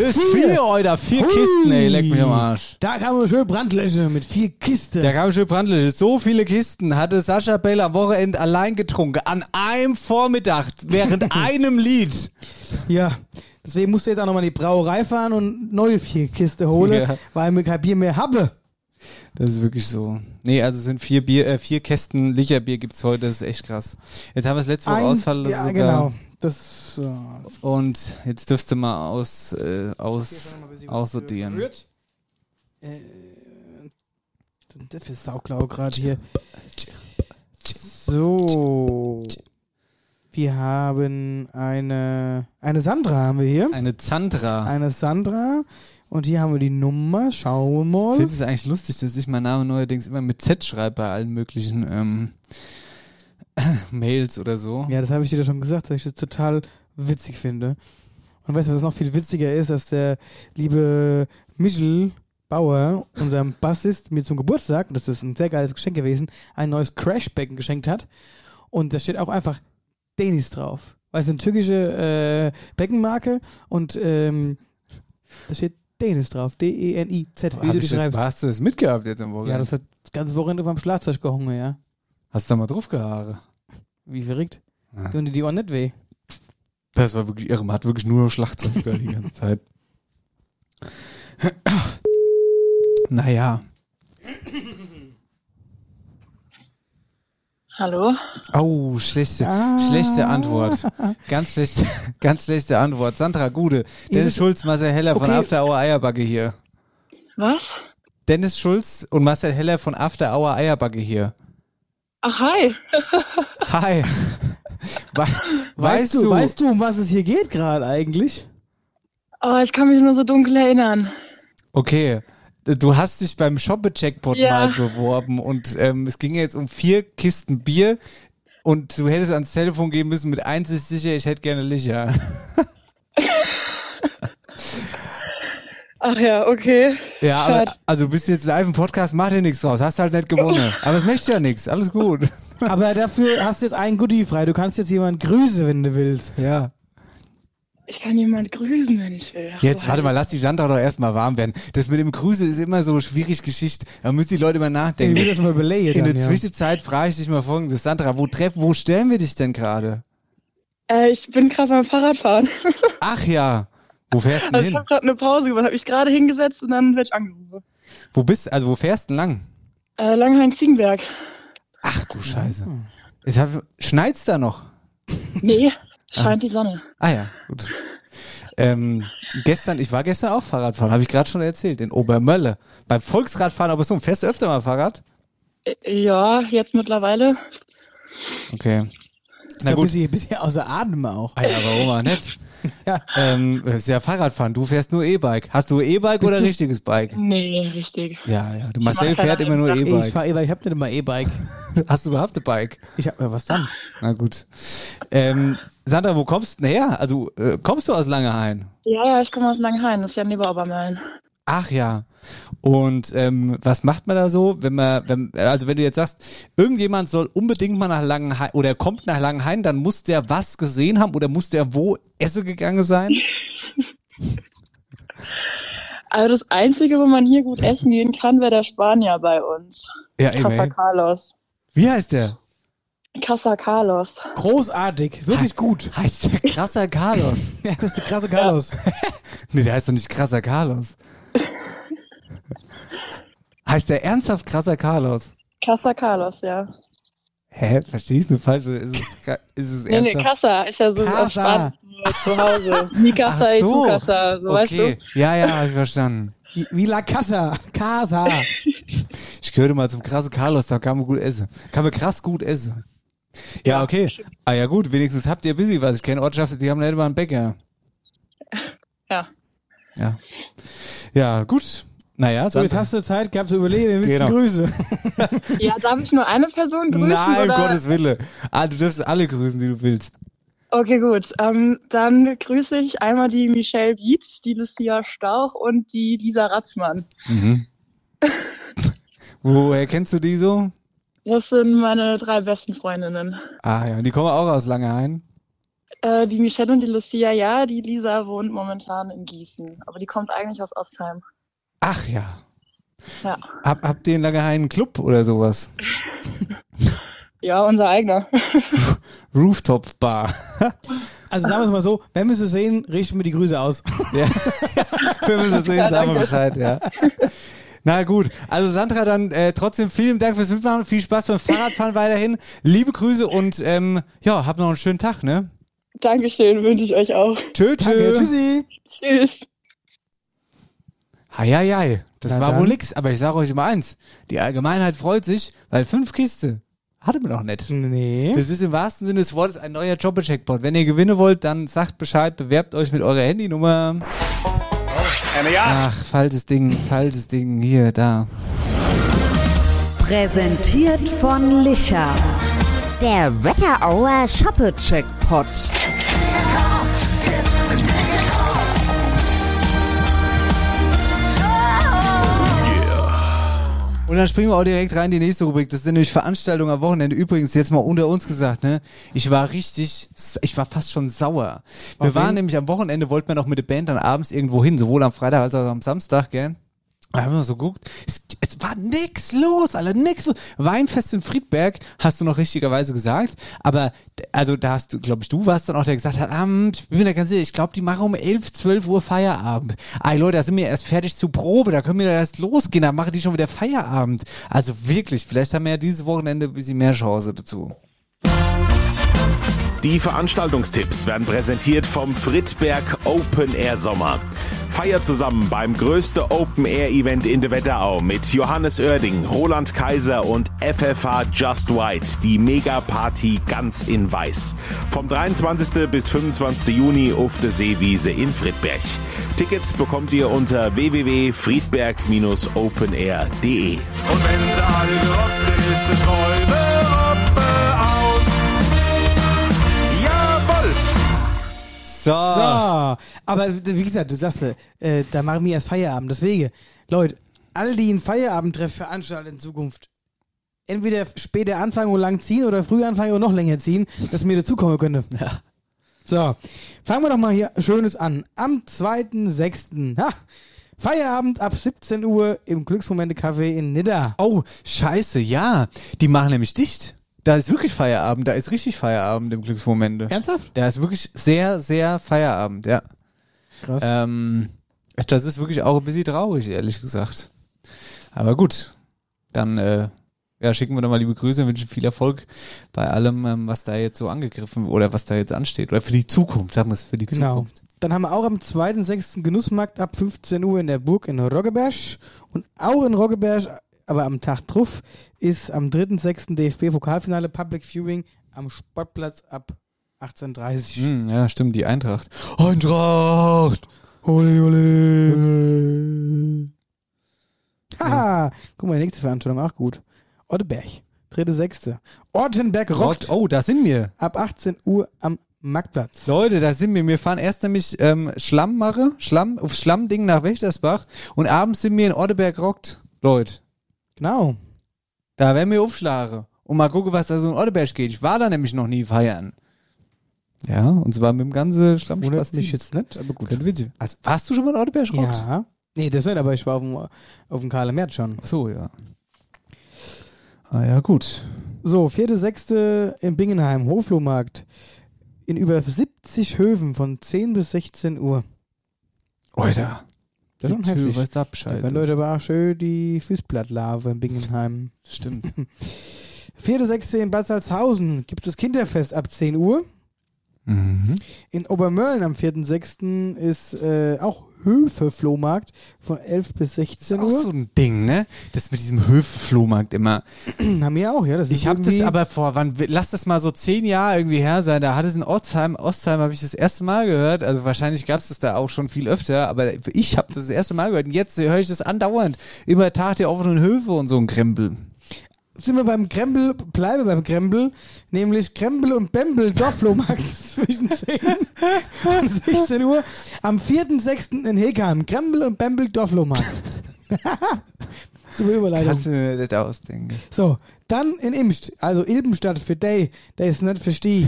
Das ist Vier. vier, Alter. Vier Hui. Kisten, ey, leck mich am Arsch. Da kam eine schöne Brandlösche mit vier Kisten. Der kam schön brandlich. So viele Kisten hatte Sascha Bell am Wochenende allein getrunken. An einem Vormittag, während einem Lied. Ja, deswegen musst du jetzt auch nochmal in die Brauerei fahren und neue vier Kiste holen, Ja. weil wir kein Bier mehr haben. Das ist wirklich so. Nee, also es sind vier Bier, äh, vier Kästen Licherbier gibt's heute, das ist echt krass. Jetzt haben wir das letzte Woche Eins- Ausfall. das ja, ist genau. Das, äh, Und jetzt dürfst du mal aus, äh, aus, aussortieren. Äh, das ist Sauklau gerade hier. So. Wir haben eine, eine Sandra haben wir hier. Eine Zandra. Eine Sandra. Und hier haben wir die Nummer. Schauen wir Ich mal. finde es eigentlich lustig, dass ich meinen Namen neuerdings immer mit Z schreibe bei allen möglichen ähm, Mails oder so. Ja, das habe ich dir schon gesagt, dass ich das total witzig finde. Und weißt du, was noch viel witziger ist, dass der liebe Michel Bauer, unser Bassist, mir zum Geburtstag, und das ist ein sehr geiles Geschenk gewesen, ein neues Crashbecken geschenkt hat. Und da steht auch einfach Denis drauf. Weil es eine türkische äh, Beckenmarke und ähm, da steht Denis drauf. D-E-N-I-Z. Wie du ich die das, schreibst. hast du das mitgehabt jetzt am Ja, Wochenende? das hat das ganze Wochenende vom Schlagzeug gehungen, ja. Hast du da mal drauf gehaare? Wie verrückt. Ja. Tun dir die auch nicht weh. Das war wirklich irre. Man hat wirklich nur Schlagzeug gehört die ganze Zeit. naja. Hallo? Oh, schlechte, Ah. schlechte Antwort. Ganz schlechte, ganz schlechte Antwort. Sandra Gude. Dennis Schulz, Marcel Heller von Okay. After Hour Eierbacke hier. Was? Dennis Schulz und Marcel Heller von After Hour Eierbacke hier. Ach, hi. Hi. We Weißt, du, weißt du, um was es hier geht gerade eigentlich? Oh, ich kann mich nur so dunkel erinnern. Okay. Du hast dich beim Shoppe-Checkpot Ja. mal beworben und ähm, es ging jetzt um vier Kisten Bier und du hättest ans Telefon gehen müssen mit eins ist sicher, ich hätte gerne Licher. Ach ja, okay. Ja, aber, Schade. also bist jetzt live im Podcast, mach dir nichts draus, hast halt nicht gewonnen. Aber es möchte ja nichts, alles gut. Aber dafür hast du jetzt einen Goodie frei. Du kannst jetzt jemanden grüßen, wenn du willst. Ja. Ich kann jemand grüßen, wenn ich will. Ach, Jetzt, warte mal, lass die Sandra doch erstmal warm werden. Das mit dem Grüße ist immer so eine schwierige Geschichte. Da müssen die Leute mal nachdenken. Ich will das mal überlegen In dann, der ja. Zwischenzeit frage ich dich mal folgendes. Sandra, wo treff, wo stellen wir dich denn gerade? Äh, ich bin gerade beim Fahrradfahren. Ach ja. Wo fährst du denn Also ich hin? habe gerade eine Pause gemacht, habe mich gerade hingesetzt und dann werde ich angerufen. Wo bist also wo fährst du denn lang? Äh, Langhain-Ziegenberg. Ach du Scheiße. Jetzt hab, schneit's da noch? Nee, scheint die Sonne. Ah ja, gut. Ähm, gestern, ich war gestern auch Fahrradfahren, habe ich gerade schon erzählt, in Obermölle. Beim Volksradfahren, aber so, fährst du öfter mal Fahrrad? Äh, Ja, jetzt mittlerweile. Okay. Ja ein bisschen, bisschen außer Atem auch. Ah ja, warum auch ähm, das ist ja Fahrradfahren, du fährst nur E-Bike. Hast du E-Bike oder du- richtiges Bike? Nee, richtig. Ja, ja. Du Marcel fährt immer nur. E-Bike. Ich fahr E-Bike, ich hab nicht immer E-Bike. Hast du überhaupt ein Bike? Ich hab, ja, was dann? Na gut. Ähm, Sandra, wo kommst du her? Also, äh, kommst du aus Langehain? Ja, ja, ich komme aus Langhain, das ist ja neben Obermeilen. Ach ja. Und ähm, was macht man da so, wenn man, wenn, also wenn du jetzt sagst, irgendjemand soll unbedingt mal nach Langenhain oder kommt nach Langenhain, dann muss der was gesehen haben oder muss der wo essen gegangen sein? Also das Einzige, wo man hier gut essen gehen kann, wäre der Spanier bei uns. Ja, Casa eben. Carlos. Wie heißt der? Casa Carlos. Großartig, wirklich gut. Heißt der krasser Carlos? Ja, das ist der krasse Carlos. nee, der heißt doch nicht krasser Carlos. Heißt der ernsthaft krasser Carlos? Casa Carlos, ja. Hä? Verstehst du falsch? Ist es, ist es Nee, nee, ernsthaft? Casa ist ja so Casa. auf Spanisch zu Hause. Mi Casa Ach y so. tu Casa, so weißt okay. du? Ja, ja, hab ich verstanden. Wie, La Casa. Casa. Ich gehörte mal zum krassen Carlos, da kann man gut essen. Kann man krass gut essen. Ja, okay. Ah ja gut, wenigstens habt ihr busy was. Ich kenne Ortschaften, die haben nicht mal einen Bäcker. Ja. Ja. Ja, gut. Naja, So, jetzt hast du Zeit gehabt zu überlegen, willst du Genau. Grüße? Ja, darf ich nur eine Person grüßen? Nein, oder? um Gottes Wille. Ah, du dürfst alle grüßen, die du willst. Okay, gut. Ähm, dann grüße ich einmal die Michelle Bietz, die Lucia Stauch und die Lisa Ratzmann. Mhm. Woher kennst du die so? Das sind meine drei besten Freundinnen. Ah ja, die kommen auch aus Langehain. Äh, die Michelle und die Lucia, ja, die Lisa wohnt momentan in Gießen, aber die kommt eigentlich aus Ostheim. Ach ja. Ja, Hab, habt ihr in einen Club oder sowas? ja unser eigener. Rooftop Bar. Also sagen wir es mal so, wenn wir es sehen, richten wir die Grüße aus. Ja. Wir müssen sehen, sagen wir danke. Bescheid, ja. Na gut, also Sandra, dann äh, trotzdem vielen Dank fürs Mitmachen, viel Spaß beim Fahrradfahren weiterhin, liebe Grüße und ähm, ja, habt noch einen schönen Tag, ne? Dankeschön, wünsche ich euch auch. Tschö, Danke, tschö. tschüssi. Tschüss. Heieiei, das Na war dann. wohl nix, aber ich sage euch immer eins, die Allgemeinheit freut sich, weil fünf Kiste hatte man noch nicht. Nee. Das ist im wahrsten Sinne des Wortes ein neuer Jobber-Checkpot. Wenn ihr gewinnen wollt, dann sagt Bescheid, bewerbt euch mit eurer Handynummer. Ach, falsches Ding, falsches Ding, hier, da. Präsentiert von Licher. Der Wetterauer Shoppe-Checkpot. Und dann springen wir auch direkt rein in die nächste Rubrik. Das ist nämlich Veranstaltung am Wochenende. Übrigens, jetzt mal unter uns gesagt, ne? Ich war richtig, ich war fast schon sauer. Wir Auf waren nämlich am Wochenende, wollten wir noch mit der Band dann abends irgendwo hin, sowohl am Freitag als auch am Samstag, gell? Da haben wir so geguckt. Es, es war nix los, Alter, nix los. Weinfest in Friedberg, hast du noch richtigerweise gesagt. Aber, also da hast du, glaube ich, du warst dann auch, der gesagt hat, ähm, ich bin mir da ganz sicher, ich glaube, die machen um 11, 12 Uhr Feierabend. Ey Leute, da sind wir erst fertig zur Probe, da können wir erst losgehen, da machen die schon wieder Feierabend. Also wirklich, vielleicht haben wir ja dieses Wochenende ein bisschen mehr Chance dazu. Die Veranstaltungstipps werden präsentiert vom Friedberg Open Air Sommer. Feier zusammen beim größten Open Air Event in der Wetterau mit Johannes Oerding, Roland Kaiser und FFH Just White, die Mega Party ganz in weiß. Vom 23. bis 25. Juni auf der Seewiese in Friedberg. Tickets bekommt ihr unter www.friedberg-openair.de. Und wenn sie alle gerockt sind, ist es So. So, aber wie gesagt, du sagst, äh, da machen wir erst Feierabend. Deswegen, Leute, all die einen Feierabendtreff veranstalten in Zukunft, entweder später anfangen und lang ziehen oder früh anfangen und noch länger ziehen, dass mir dazukommen könnte. Ja. So, fangen wir doch mal hier Schönes an. Am 2.6. Ha, Feierabend ab 17 Uhr im Glücksmomente Café in Nidda. Oh, scheiße, ja. Die machen nämlich dicht. Da ist wirklich Feierabend, da ist richtig Feierabend im Glücksmomente. Ernsthaft? Da ist wirklich sehr, sehr Feierabend, ja. Krass. Ähm, das ist wirklich auch ein bisschen traurig, ehrlich gesagt. Aber gut, dann äh, ja, schicken wir doch mal liebe Grüße und wünschen viel Erfolg bei allem, ähm, was da jetzt so angegriffen oder was da jetzt ansteht. Oder für die Zukunft, sagen wir es, für die Genau. Zukunft. Dann haben wir auch am 2.6. Genussmarkt ab 15 Uhr in der Burg in Roggeberg. Und auch in Roggeberg, aber am Tag drauf, ist am 3.6. DFB-Pokalfinale Public Viewing am Sportplatz ab 18.30 Uhr. Hm, ja, stimmt, die Eintracht. Eintracht! Ole, ole. Haha, guck mal, die nächste Veranstaltung auch gut. Otteberg, 3.6. Ortenberg rockt. Oh, da sind wir. Ab 18 Uhr am Marktplatz. Leute, da sind wir. Wir fahren erst nämlich ähm, Schlammmache, Schlamm, auf Schlammding nach Wächtersbach und abends sind wir in Orteberg rockt. Leute. Genau. Da werden wir aufschlagen und mal gucken, was da so in Orteberg geht. Ich war da nämlich noch nie feiern. Ja, und zwar mit dem ganzen Schlamm Wundert mich jetzt nicht, aber gut. Also, warst du schon mal in rockt? Ja. Nee, das nicht, aber ich war auf dem, auf dem Karle März schon. Ach so, ja. Ah ja, gut. So, 4.6. in Bingenheim, Hoflohmarkt. In über 70 Höfen von 10 bis 16 Uhr. Alter. Das ist schon 70 heftig. Da Abschalten. können Leute aber auch schön die Füßblattlave in Bingenheim. Stimmt. 4.6. in Bad Salzhausen gibt es das Kinderfest ab 10 Uhr. Mhm. In Obermörlen am 4.6. ist äh, auch Höfe-Flohmarkt von 11 bis 16 Auch Uhr. so ein Ding, ne? Das mit diesem Höfe-Flohmarkt immer. Haben wir auch, ja. Das ist Ich habe das aber vor, wann, lass das mal so zehn Jahre irgendwie her sein. Da hat es in Ostheim, Ostheim habe ich das erste Mal gehört. Also wahrscheinlich gab es das da auch schon viel öfter, aber ich habe das das erste Mal gehört. Und jetzt höre ich das andauernd. Immer Tag der offenen Höfe und so ein Krempel. Sind wir beim Krempel, bleibe beim Krempel, nämlich Krempel und Bembel Dorflohmarkt zwischen 10 und 16 Uhr. Am 4.6. in Hegheim. Krempel und Bembel Dorflohmarkt. Super Überleitung. Kannst du mir das ausdenken. So, dann in Imst, also Ilbenstadt für Day, der ist nicht für Sti.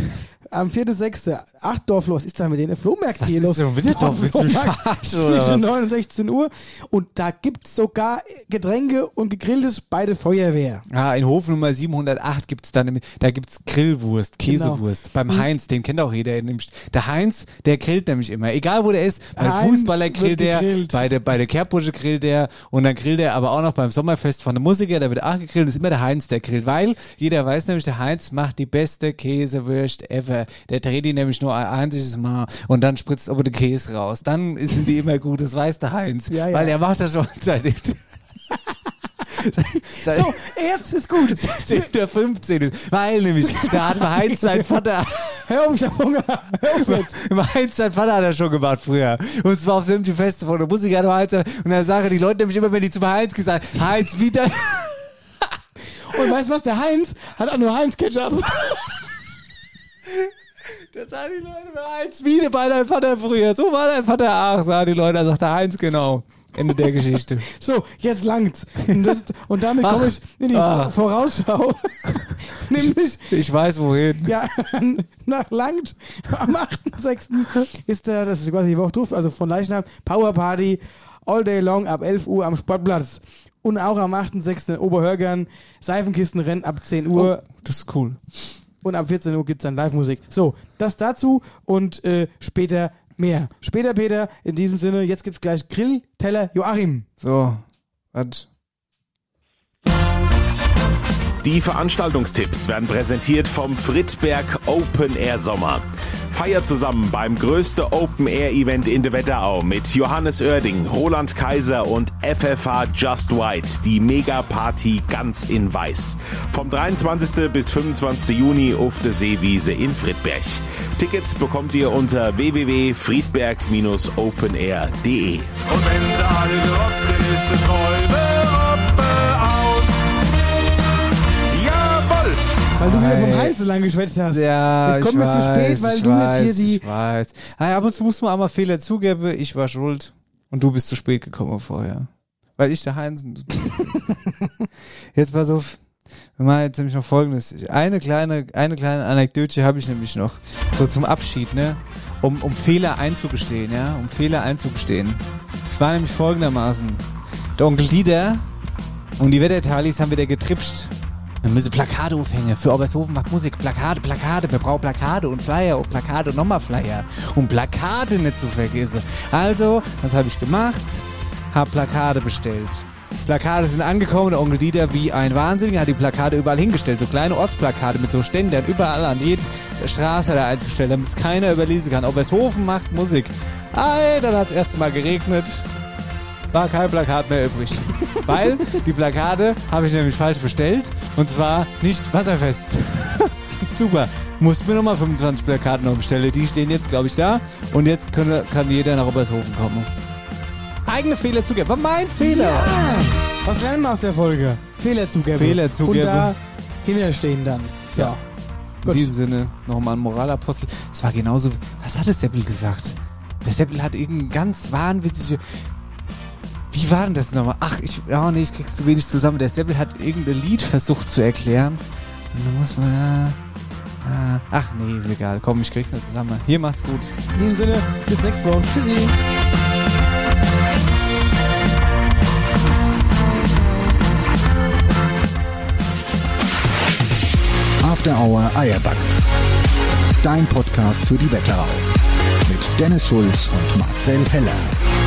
Am 4.6. Acht Dorfloh, was ist da mit den Flohmärkten Was hier ist los? wieder Dorf? Zwischen was? 9 und 16 Uhr. Und da gibt es sogar Getränke und gegrilltes bei der Feuerwehr. Ah, in Hof Nummer 708 gibt's da nämlich, da gibt's Grillwurst, Genau. Käsewurst. Beim Und- Heinz, den kennt auch jeder. Der Heinz, der grillt nämlich immer. Egal wo der ist. Beim Heinz Fußballer grillt der, bei der, bei der Kerbusche grillt der und dann grillt er aber auch noch beim Sommerfest von der Musiker, da wird auch gegrillt. Das ist immer der Heinz, der grillt, weil jeder weiß nämlich, der Heinz macht die beste Käsewurst ever. Der dreht die nämlich nur ein einziges Mal und dann spritzt aber der Käse raus. Dann sind die immer gut, das weiß der Heinz. Ja, ja. Weil er macht das schon seitdem. Seit- So, jetzt ist gut. Seit der 15 ist. Weil nämlich, da hat Heinz sein Vater. Hör auf, ich hab Hunger. Hör auf jetzt. Heinz sein Vater hat er schon gemacht früher. Und zwar auf sämtlichen Feste von der Musik hat Heinz. Und dann sagen die Leute nämlich immer, wenn die zum Heinz gesagt Heinz wieder. Und weißt du was? Der Heinz hat auch nur Heinz-Ketchup. Da sagen die Leute immer Heinz wieder bei deinem Vater früher. So war dein Vater auch, sagen die Leute. Da sagt der Heinz genau. Ende der Geschichte. So, jetzt langt's. Und, das, und damit komme ich in die Ah. Vorausschau. Nämlich, Ich weiß wohin. ja, nach Langt am 8.6. ist der, das ist quasi die Woche drauf, also von Leichnam, Power Party all day long ab 11 Uhr am Sportplatz. Und auch am 8.6. in Oberhörgern Seifenkistenrennen ab 10 Uhr. Das ist cool. Und ab 14 Uhr gibt es dann Live-Musik. So, das dazu und äh, später mehr. Später, Peter, in diesem Sinne, jetzt gibt's gleich Grillteller Joachim. So, was? Die Veranstaltungstipps werden präsentiert vom Friedberg Open Air Sommer. Feier zusammen beim größten Open Air Event in der Wetterau mit Johannes Oerding, Roland Kaiser und FFH Just White, die Mega Party ganz in weiß. Vom 23. bis 25. Juni auf der Seewiese in Friedberg. Tickets bekommt ihr unter www.friedberg-openair.de. Und wenn alle sind, ist es Räume Weil du wieder vom. Heinz so lange geschwätzt hast. Ja, Jetzt kommen wir zu spät, weil ich du weiß, jetzt hier die. Ich weiß. Hey, ab und zu muss man auch mal Fehler zugeben. Ich war schuld. Und du bist zu spät gekommen vorher. Weil ich der Heinz. jetzt pass auf. Wir machen jetzt nämlich noch folgendes. Eine kleine, eine kleine Anekdote habe ich nämlich noch. So zum Abschied, ne? Um, um Fehler einzugestehen, ja? Um Fehler einzugestehen. Es war nämlich folgendermaßen. Der Onkel Dieter und die Wettertalis haben wieder getripscht. Wir müssen Plakate aufhängen. Für Obershofen macht Musik. Plakate, Plakate. Wir brauchen Plakate und Flyer und Plakate und nochmal Flyer. Um Plakate nicht zu vergessen. Also, was habe ich gemacht? Hab Plakate bestellt. Plakate sind angekommen, der Onkel Dieter wie ein Wahnsinniger hat die Plakate überall hingestellt. So kleine Ortsplakate mit so Ständern überall an jeder Straße da einzustellen, damit es keiner überlesen kann. Ob es Hofen macht, Musik. Ei, dann hat es erste Mal geregnet. War kein Plakat mehr übrig. Weil die Plakate habe ich nämlich falsch bestellt. Und zwar nicht wasserfest. Super. Mussten wir nochmal 25 Plakate noch bestellen. Die stehen jetzt, glaube ich, da. Und jetzt können, kann jeder nach Obershofen kommen. Eigene Fehler zugeben. War mein Fehler. Was lernen wir aus der Folge? Fehler zugeben. Fehler zugeben. Und da hinterstehen dann. So. Ja. In diesem Sinne nochmal ein Moralapostel. Es war genauso. Was hat der Seppel gesagt? Der Seppel hat irgendein ganz wahnwitzige. Wie war denn das nochmal? Ach, ich. Oh nee, ich krieg's zu wenig zusammen. Der Seppel hat irgendein Lied versucht zu erklären. Und dann muss man. Äh, äh, ach nee, ist egal. Komm, ich krieg's nicht zusammen. Hier macht's gut. In diesem Sinne, bis nächste Woche. Tschüssi. After Hour Eierback. Dein Podcast für die Wetterau. Mit Dennis Schulz und Marcel Heller.